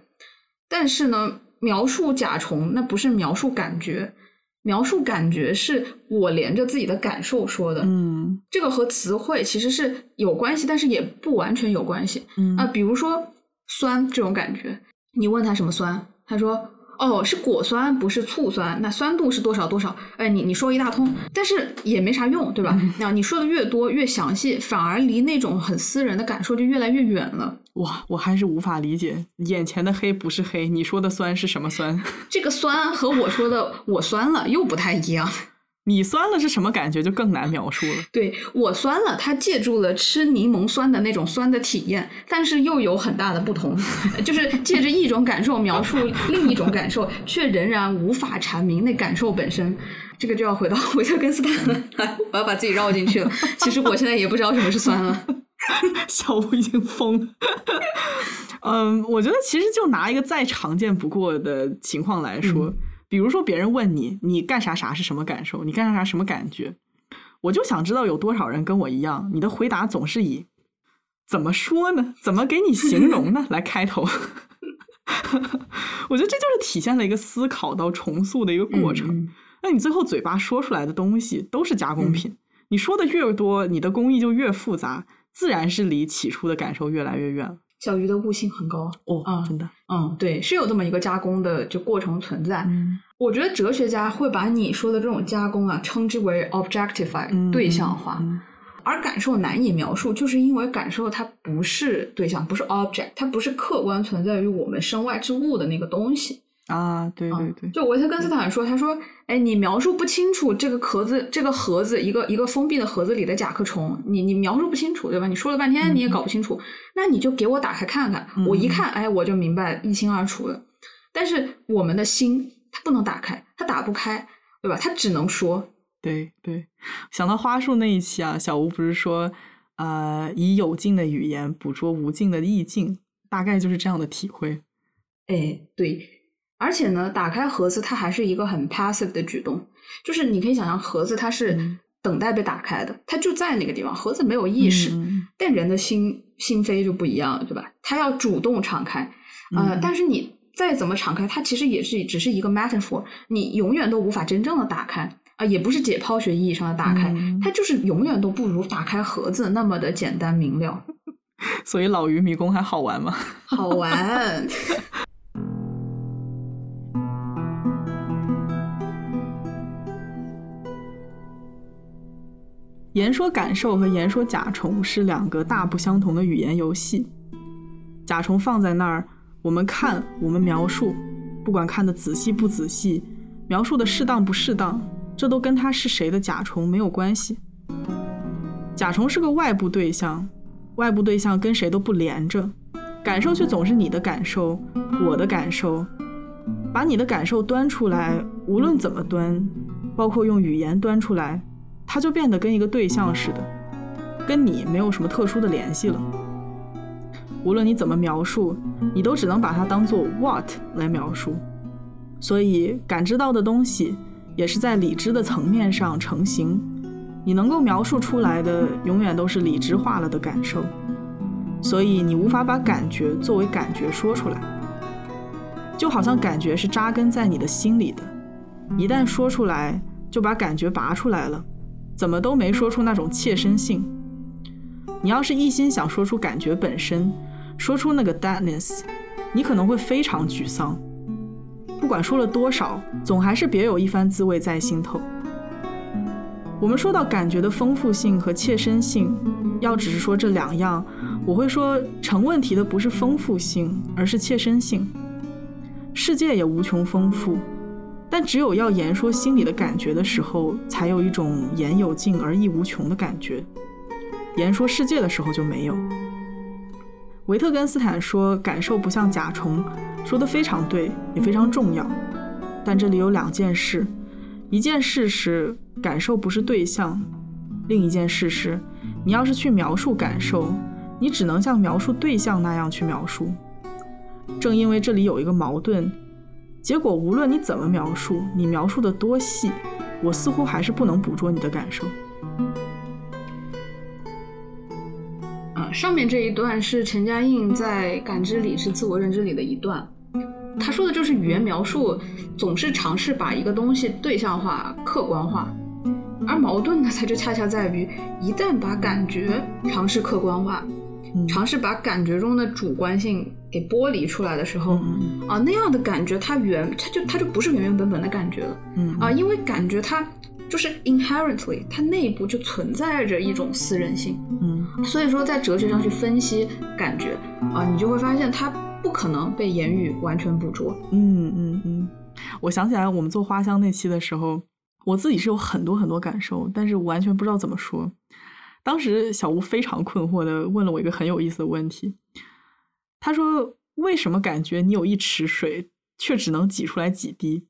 但是呢，描述甲虫那不是描述感觉，描述感觉是我连着自己的感受说的。嗯这个和词汇其实是有关系，但是也不完全有关系。嗯啊，比如说酸这种感觉，你问他什么酸，他说哦是果酸，不是醋酸，那酸度是多少多少？哎，你你说一大通，但是也没啥用，对吧？那你说的越多越详细，反而离那种很私人的感受就越来越远了。哇，我还是无法理解，眼前的黑不是黑，你说的酸是什么酸？[laughs] 这个酸和我说的我酸了又不太一样。你酸了是什么感觉，就更难描述了。对我酸了，它借助了吃柠檬酸的那种酸的体验，但是又有很大的不同，[laughs] 就是借着一种感受描述另一种感受，却仍然无法阐明那感受本身。这个就要回到维特根斯坦 [laughs] 了，我要把自己绕进去了。其实我现在也不知道什么是酸了。[laughs] 小吴已经疯了。嗯，我觉得其实就拿一个再常见不过的情况来说，比如说别人问你，你干啥啥是什么感受，你干啥啥什么感觉，我就想知道有多少人跟我一样，你的回答总是以怎么说呢？怎么给你形容呢？来开头。我觉得这就是体现了一个思考到重塑的一个过程。嗯那你最后嘴巴说出来的东西都是加工品，你说的越多，你的工艺就越复杂，自然是离起初的感受越来越远了。小鱼的悟性很高，哦，啊真的，嗯，对，是有这么一个加工的就过程存在。嗯我觉得哲学家会把你说的这种加工啊，称之为 objectify，、嗯对象化。嗯而感受难以描述，就是因为感受它不是对象，不是 object，它不是客观存在于我们身外之物的那个东西。啊，对对嗯对，就维特根斯坦说，他说：“哎，你描述不清楚这个壳子，这个盒子，一个一个封闭的盒子里的甲壳虫，你你描述不清楚，对吧？你说了半天你也搞不清楚，那你就给我打开看看，嗯我一看，哎，我就明白一清二楚了。但是我们的心，它不能打开，它打不开，对吧？它只能说，对对，想到花束那一期啊，小吴不是说，呃，以有尽的语言捕捉无尽的意境，大概就是这样的体会。哎，对。而且呢，打开盒子它还是一个很 passive 的举动，就是你可以想象盒子它是嗯等待被打开的，它就在那个地方，盒子没有意识。嗯但人的心心扉就不一样了，对吧？它要主动敞开，呃，嗯但是你再怎么敞开，它其实也是只是一个 metaphor，你永远都无法真正的打开啊、也不是解剖学意义上的打开，嗯它就是永远都不如打开盒子那么的简单明了，[laughs] 所以老鱼迷宫还好玩吗？好玩。言说感受和言说甲虫是两个大不相同的语言游戏。甲虫放在那儿，我们看，我们描述，不管看的仔细不仔细，描述的适当不适当，这都跟它是谁的甲虫没有关系。甲虫是个外部对象，外部对象跟谁都不连着，感受却总是你的感受，我的感受。把你的感受端出来，无论怎么端，包括用语言端出来，它就变得跟一个对象似的，跟你没有什么特殊的联系了。无论你怎么描述，你都只能把它当做 what 来描述。所以，感知到的东西也是在理知的层面上成型。你能够描述出来的，永远都是理智化了的感受。所以，你无法把感觉作为感觉说出来。就好像感觉是扎根在你的心里的，一旦说出来，就把感觉拔出来了，怎么都没说出那种切身性。你要是一心想说出感觉本身，说出那个 deadness，你可能会非常沮丧。不管说了多少，总还是别有一番滋味在心头。我们说到感觉的丰富性和切身性，要只是说这两样，我会说成问题的不是丰富性，而是切身性。世界也无穷丰富，但只有要言说心里的感觉的时候，才有一种言有尽而意无穷的感觉。言说世界的时候就没有。维特根斯坦说：“感受不像甲虫”，说的非常对，也非常重要。但这里有两件事：一件事是感受不是对象；另一件事是，你要是去描述感受，你只能像描述对象那样去描述。正因为这里有一个矛盾，结果无论你怎么描述，你描述的多细，我似乎还是不能捕捉你的感受。啊，上面这一段是陈嘉映在《感知里是自我认知里的一段，他说的就是语言描述总是尝试把一个东西对象化、客观化，而矛盾呢，[laughs] 它就恰恰在于一旦把感觉尝试客观化，嗯尝试把感觉中的主观性给剥离出来的时候，嗯啊，那样的感觉它原它就它就不是原原本本的感觉了。嗯啊，因为感觉它就是 inherently，它内部就存在着一种私人性，嗯所以说在哲学上去分析感觉啊，你就会发现它不可能被言语完全捕捉。嗯嗯嗯，我想起来我们做花香那期的时候，我自己是有很多很多感受，但是完全不知道怎么说。当时小吴非常困惑的问了我一个很有意思的问题，他说：“为什么感觉你有一池水，却只能挤出来几滴？”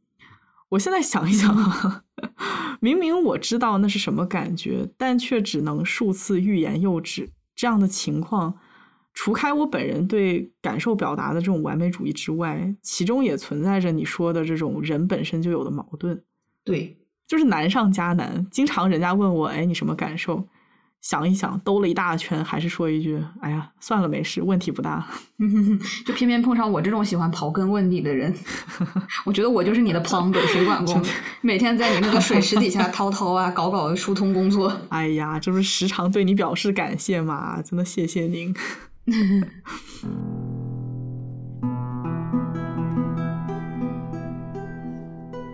我现在想一想啊，[laughs] 明明我知道那是什么感觉，但却只能数次欲言又止。这样的情况，除开我本人对感受表达的这种完美主义之外，其中也存在着你说的这种人本身就有的矛盾，对，就是难上加难。经常人家问我，哎，你什么感受？想一想，兜了一大圈，还是说一句，哎呀，算了，没事，问题不大。[laughs] 就偏偏碰上我这种喜欢刨根问底的人，[laughs] 我觉得我就是你的 plumber 水管工，[laughs] 每天在你那个水池底下掏掏啊，搞搞疏通工作。哎呀，这不是时常对你表示感谢吗？真的谢谢您。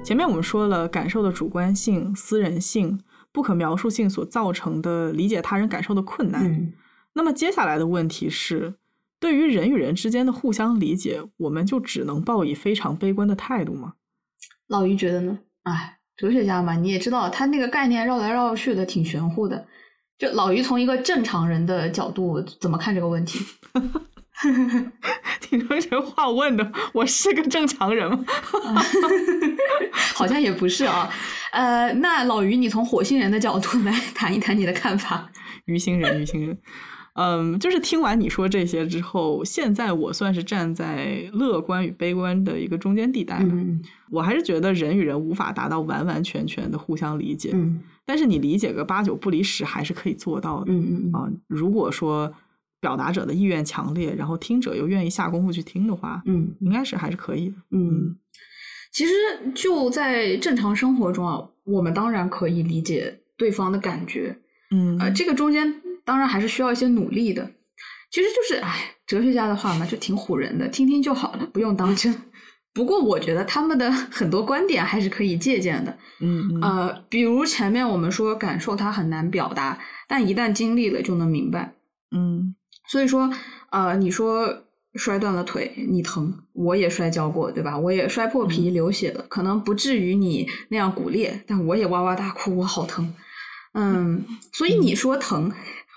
前面我们说了感受的主观性、私人性、不可描述性所造成的理解他人感受的困难。嗯那么接下来的问题是，对于人与人之间的互相理解，我们就只能抱以非常悲观的态度吗？老于觉得呢？哎，哲学家嘛，你也知道，他那个概念绕来绕去的，挺玄乎的。就老于从一个正常人的角度怎么看这个问题？[laughs] 你说这话问的，我是个正常人吗？[laughs] 好像也不是啊。呃，那老于，你从火星人的角度来谈一谈你的看法。鱼星人，鱼星人。嗯，就是听完你说这些之后，现在我算是站在乐观与悲观的一个中间地带吧。嗯我还是觉得人与人无法达到完完全全的互相理解，嗯但是你理解个八九不离十还是可以做到的。嗯嗯啊，如果说表达者的意愿强烈，然后听者又愿意下功夫去听的话，嗯应该是还是可以的。嗯。其实就在正常生活中啊，我们当然可以理解对方的感觉，嗯呃，这个中间当然还是需要一些努力的。其实就是，哎，哲学家的话嘛，就挺唬人的，听听就好了，不用当真。不过我觉得他们的 [laughs] 很多观点还是可以借鉴的。嗯嗯呃，比如前面我们说感受它很难表达，但一旦经历了就能明白。嗯所以说，呃，你说摔断了腿，你疼，我也摔跤过，对吧？我也摔破皮流血了，可能不至于你那样骨裂，但我也哇哇大哭，我好疼。嗯，所以你说疼，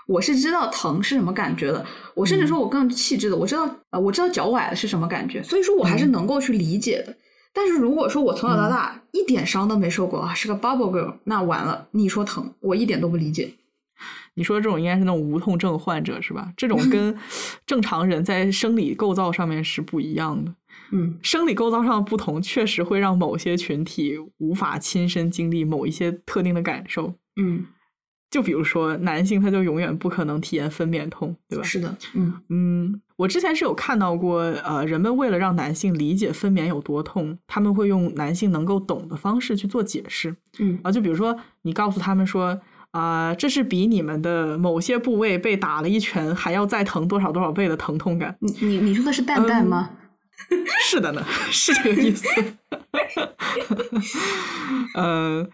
我是知道疼是什么感觉的。我甚至说我更细致的，我知道，呃，我知道脚崴了是什么感觉，所以说我还是能够去理解的。但是如果说我从小到大一点伤都没受过啊，是个 bubble girl，那完了，你说疼，我一点都不理解。你说这种应该是那种无痛症患者是吧？这种跟 [laughs] 正常人在生理构造上面是不一样的。嗯生理构造上的不同，确实会让某些群体无法亲身经历某一些特定的感受。嗯，就比如说男性，他就永远不可能体验分娩痛，对吧？是的，嗯嗯，我之前是有看到过，呃，人们为了让男性理解分娩有多痛，他们会用男性能够懂的方式去做解释。嗯啊，就比如说你告诉他们说，啊、这是比你们的某些部位被打了一拳还要再疼多少多少倍的疼痛感。你你你说的是蛋蛋吗？[laughs] 是的呢，[laughs] 是这个意思。[laughs] 呃，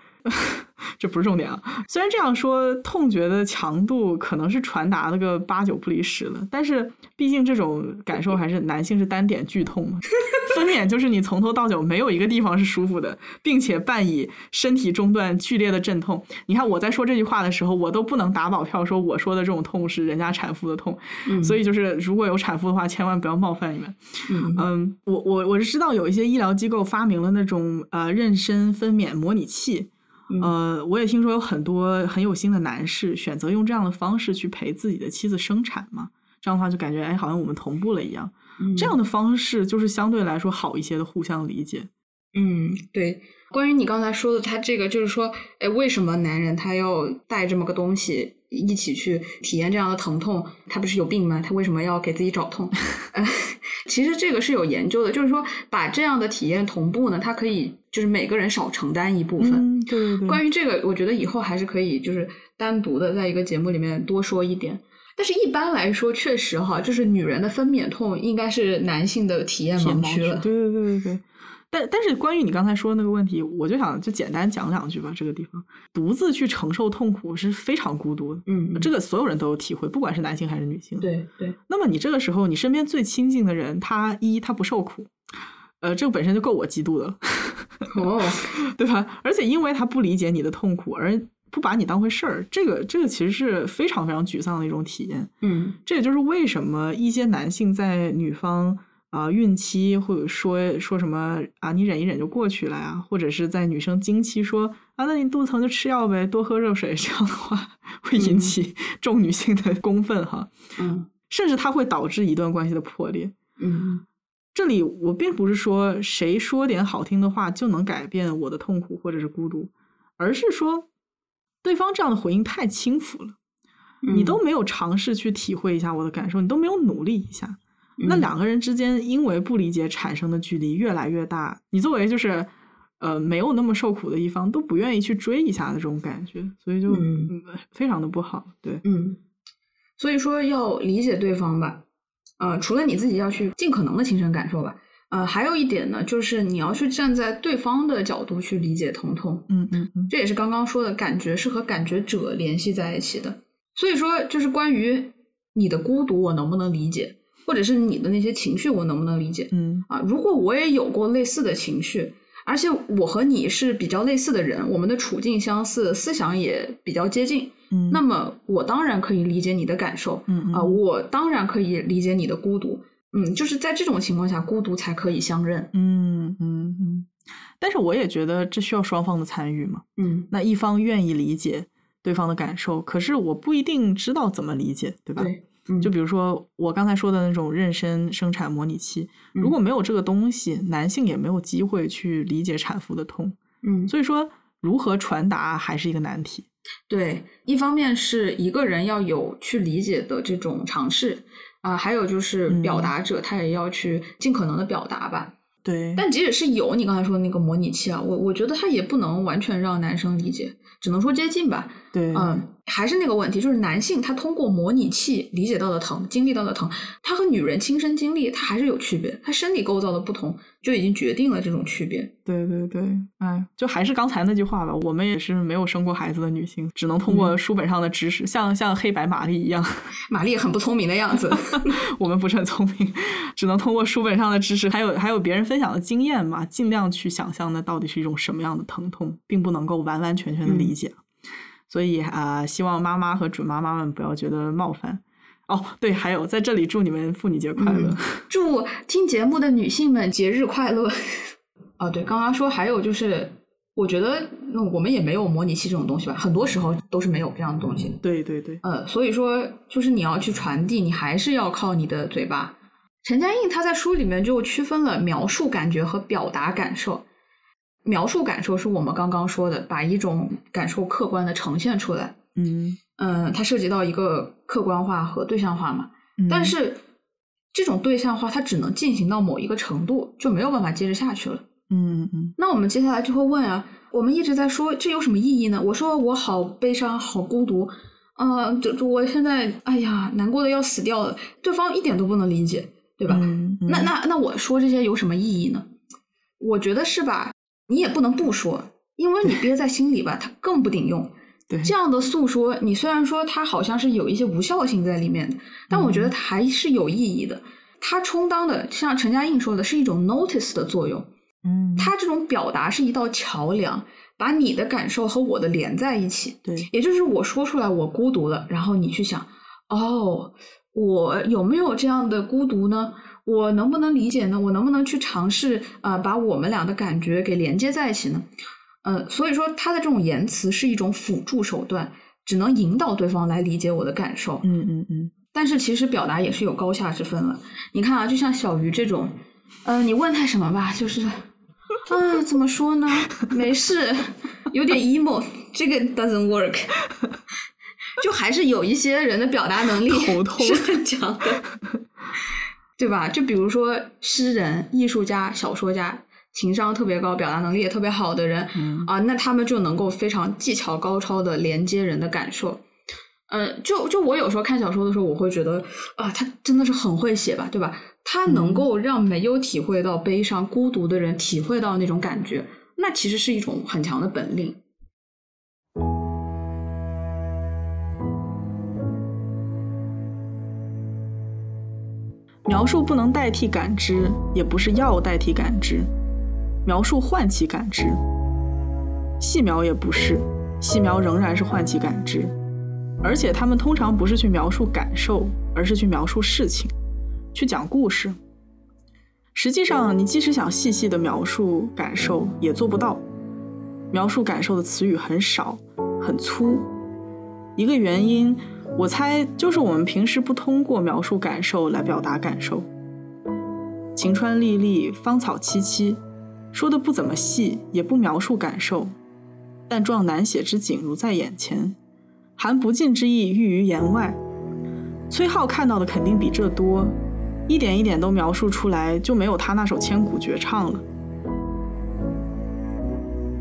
这不是重点啊。虽然这样说，痛觉的强度可能是传达了个八九不离十的，但是毕竟这种感受还是男性是单点剧痛嘛。分娩就是你从头到脚没有一个地方是舒服的，并且伴以身体中断剧烈的阵痛。你看我在说这句话的时候，我都不能打保票说我说的这种痛是人家产妇的痛。嗯所以就是如果有产妇的话，千万不要冒犯你们。嗯嗯，我我我是知道有一些医疗机构发明了那种呃妊娠分娩模拟器，嗯呃，我也听说有很多很有心的男士选择用这样的方式去陪自己的妻子生产嘛，这样的话就感觉哎，好像我们同步了一样。这样的方式就是相对来说好一些的互相理解。嗯，对。关于你刚才说的，他这个就是说，哎，为什么男人他要带这么个东西一起去体验这样的疼痛？他不是有病吗？他为什么要给自己找痛？[laughs] 呃，其实这个是有研究的，就是说把这样的体验同步呢，它可以就是每个人少承担一部分。嗯，对对对。关于这个，我觉得以后还是可以就是单独的在一个节目里面多说一点。但是一般来说，确实哈，就是女人的分娩痛应该是男性的体验盲区了。对对对对对。但但是关于你刚才说的那个问题，我就想就简单讲两句吧。这个地方独自去承受痛苦是非常孤独的，嗯，这个所有人都有体会，不管是男性还是女性。对对。那么你这个时候，你身边最亲近的人，他一他不受苦，呃，这个本身就够我嫉妒的了，哦，[laughs] 对吧？而且因为他不理解你的痛苦，而不把你当回事儿，这个这个其实是非常非常沮丧的一种体验。嗯，这也就是为什么一些男性在女方啊、孕期或者说说什么啊，你忍一忍就过去了呀，或者是在女生经期说啊，那你肚子疼就吃药呗，多喝热水，[laughs] 这样的话会引起众女性的公愤哈。嗯甚至它会导致一段关系的破裂。嗯这里我并不是说谁说点好听的话就能改变我的痛苦或者是孤独，而是说对方这样的回应太轻浮了，嗯你都没有尝试去体会一下我的感受，你都没有努力一下，嗯那两个人之间因为不理解产生的距离越来越大，你作为就是呃没有那么受苦的一方都不愿意去追一下的这种感觉，所以就、嗯嗯非常的不好。对，嗯，所以说要理解对方吧。呃，除了你自己要去尽可能的亲身感受吧，呃，还有一点呢，就是你要去站在对方的角度去理解疼痛。嗯嗯嗯这也是刚刚说的感觉是和感觉者联系在一起的。所以说，就是关于你的孤独，我能不能理解，或者是你的那些情绪，我能不能理解嗯啊？如果我也有过类似的情绪，而且我和你是比较类似的人，我们的处境相似，思想也比较接近，嗯，那么我当然可以理解你的感受，嗯嗯啊，我当然可以理解你的孤独。嗯，就是在这种情况下，孤独才可以相认。嗯嗯嗯，但是我也觉得这需要双方的参与嘛。嗯，那一方愿意理解对方的感受，可是我不一定知道怎么理解，对吧？对，嗯就比如说我刚才说的那种妊娠生产模拟器，嗯如果没有这个东西，男性也没有机会去理解产妇的痛。嗯，所以说，如何传达还是一个难题。对，一方面是一个人要有去理解的这种尝试啊、还有就是嗯表达者他也要去尽可能的表达吧。对，但即使是有你刚才说的那个模拟器啊，我我觉得它也不能完全让男生理解，只能说接近吧。对，嗯，还是那个问题，就是男性他通过模拟器理解到的疼，经历到的疼，他和女人亲身经历，他还是有区别，他身体构造的不同就已经决定了这种区别。对对对，哎，就还是刚才那句话吧，我们也是没有生过孩子的女性，只能通过嗯书本上的知识，像像黑白玛丽一样，[laughs] 玛丽很不聪明的样子。[laughs] 我们不是很聪明，只能通过书本上的知识，还有还有别人分享的经验嘛，尽量去想象那到底是一种什么样的疼痛，并不能够完完全全的理解。所以啊、希望妈妈和准妈妈们不要觉得冒犯。哦，对，还有在这里祝你们妇女节快乐。嗯祝听节目的女性们节日快乐。[laughs] 哦，对，刚刚说还有就是，我觉得那我们也没有模拟器这种东西吧，很多时候都是没有这样的东西。对对对，呃，所以说就是你要去传递，你还是要靠你的嘴巴。陈嘉映他在书里面就区分了描述感觉和表达感受。描述感受是我们刚刚说的，把一种感受客观的呈现出来。嗯，嗯，它涉及到一个客观化和对象化嘛。但嗯是这种对象化它只能进行到某一个程度，就没有办法接着下去了。嗯嗯嗯那我们接下来就会问啊，我们一直在说这有什么意义呢？我说我好悲伤，好孤独，呃，这这我现在哎呀难过的要死掉了，对方一点都不能理解，对吧？嗯那那那我说这些有什么意义呢？我觉得是吧？你也不能不说，因为你憋在心里吧，它更不顶用。对，这样的诉说，你虽然说它好像是有一些无效性在里面的，但我觉得它还是有意义的。它充当的，像陈嘉映说的，是一种 notice 的作用。嗯，它这种表达是一道桥梁，把你的感受和我的连在一起。对，也就是我说出来我孤独了，然后你去想，哦，我有没有这样的孤独呢？我能不能理解呢？我能不能去尝试啊、呃把我们俩的感觉给连接在一起呢？呃，所以说他的这种言辞是一种辅助手段，只能引导对方来理解我的感受。嗯嗯嗯，但是其实表达也是有高下之分了。你看啊，就像小鱼这种，呃，你问他什么吧，就是，啊，怎么说呢？没事，有点 emo，这个 doesn't work。[laughs] 就还是有一些人的表达能力是很强的，对吧？就比如说诗人、艺术家、小说家，情商特别高、表达能力也特别好的人，嗯啊，那他们就能够非常技巧高超的连接人的感受。嗯，就就我有时候看小说的时候，我会觉得啊，他真的是很会写吧，对吧？他能够让没有体会到悲伤、孤独的人体会到那种感觉，那其实是一种很强的本领。描述不能代替感知，也不是要代替感知。描述唤起感知，细描也不是，细描仍然是唤起感知。而且他们通常不是去描述感受，而是去描述事情，去讲故事。实际上，你即使想细细的描述感受，也做不到。描述感受的词语很少，很粗。一个原因，我猜就是我们平时不通过描述感受来表达感受。晴川历历，芳草萋萋，说的不怎么细，也不描述感受，但壮难写之景如在眼前，含不尽之意寓于言外。崔颢看到的肯定比这多，一点一点都描述出来，就没有他那首千古绝唱了。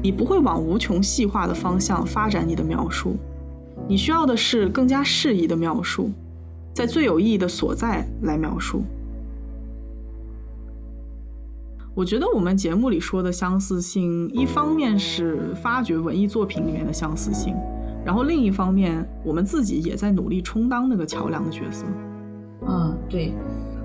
你不会往无穷细化的方向发展你的描述，你需要的是更加适宜的描述，在最有意义的所在来描述。我觉得我们节目里说的相似性，一方面是发掘文艺作品里面的相似性，然后另一方面，我们自己也在努力充当那个桥梁的角色。嗯，对，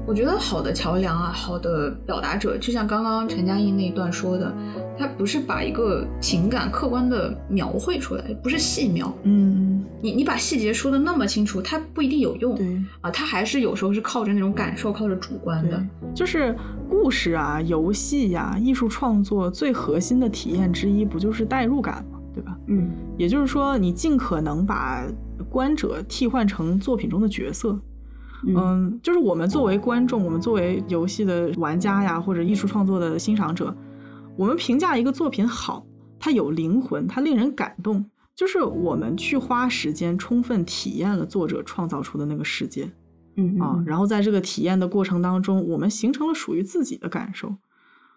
我觉得好的桥梁啊，好的表达者，就像刚刚陈嘉映那一段说的，他不是把一个情感客观的描绘出来，不是细描。嗯，你你把细节说的那么清楚，它不一定有用。对。啊，它还是有时候是靠着那种感受，靠着主观的。就是故事啊、游戏呀、艺术创作最核心的体验之一，不就是代入感吗？对吧？嗯也就是说，你尽可能把观者替换成作品中的角色。嗯，就是我们作为观众，我们作为游戏的玩家呀，或者艺术创作的欣赏者，我们评价一个作品好，它有灵魂，它令人感动，就是我们去花时间充分体验了作者创造出的那个世界。嗯啊，然后在这个体验的过程当中，我们形成了属于自己的感受。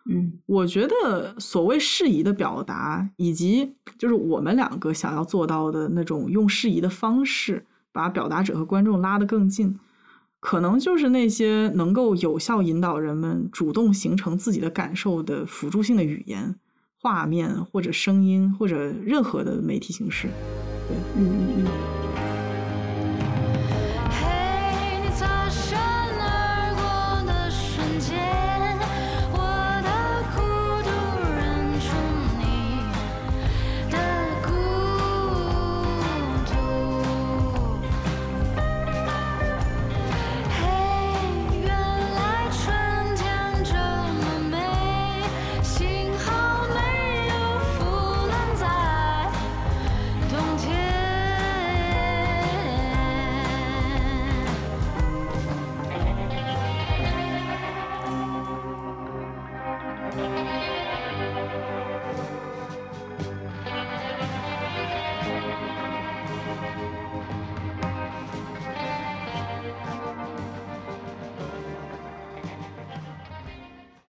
嗯我觉得所谓适宜的表达，以及就是我们两个想要做到的那种用适宜的方式，把表达者和观众拉得更近，可能就是那些能够有效引导人们主动形成自己的感受的辅助性的语言、画面或者声音或者任何的媒体形式。对嗯嗯嗯。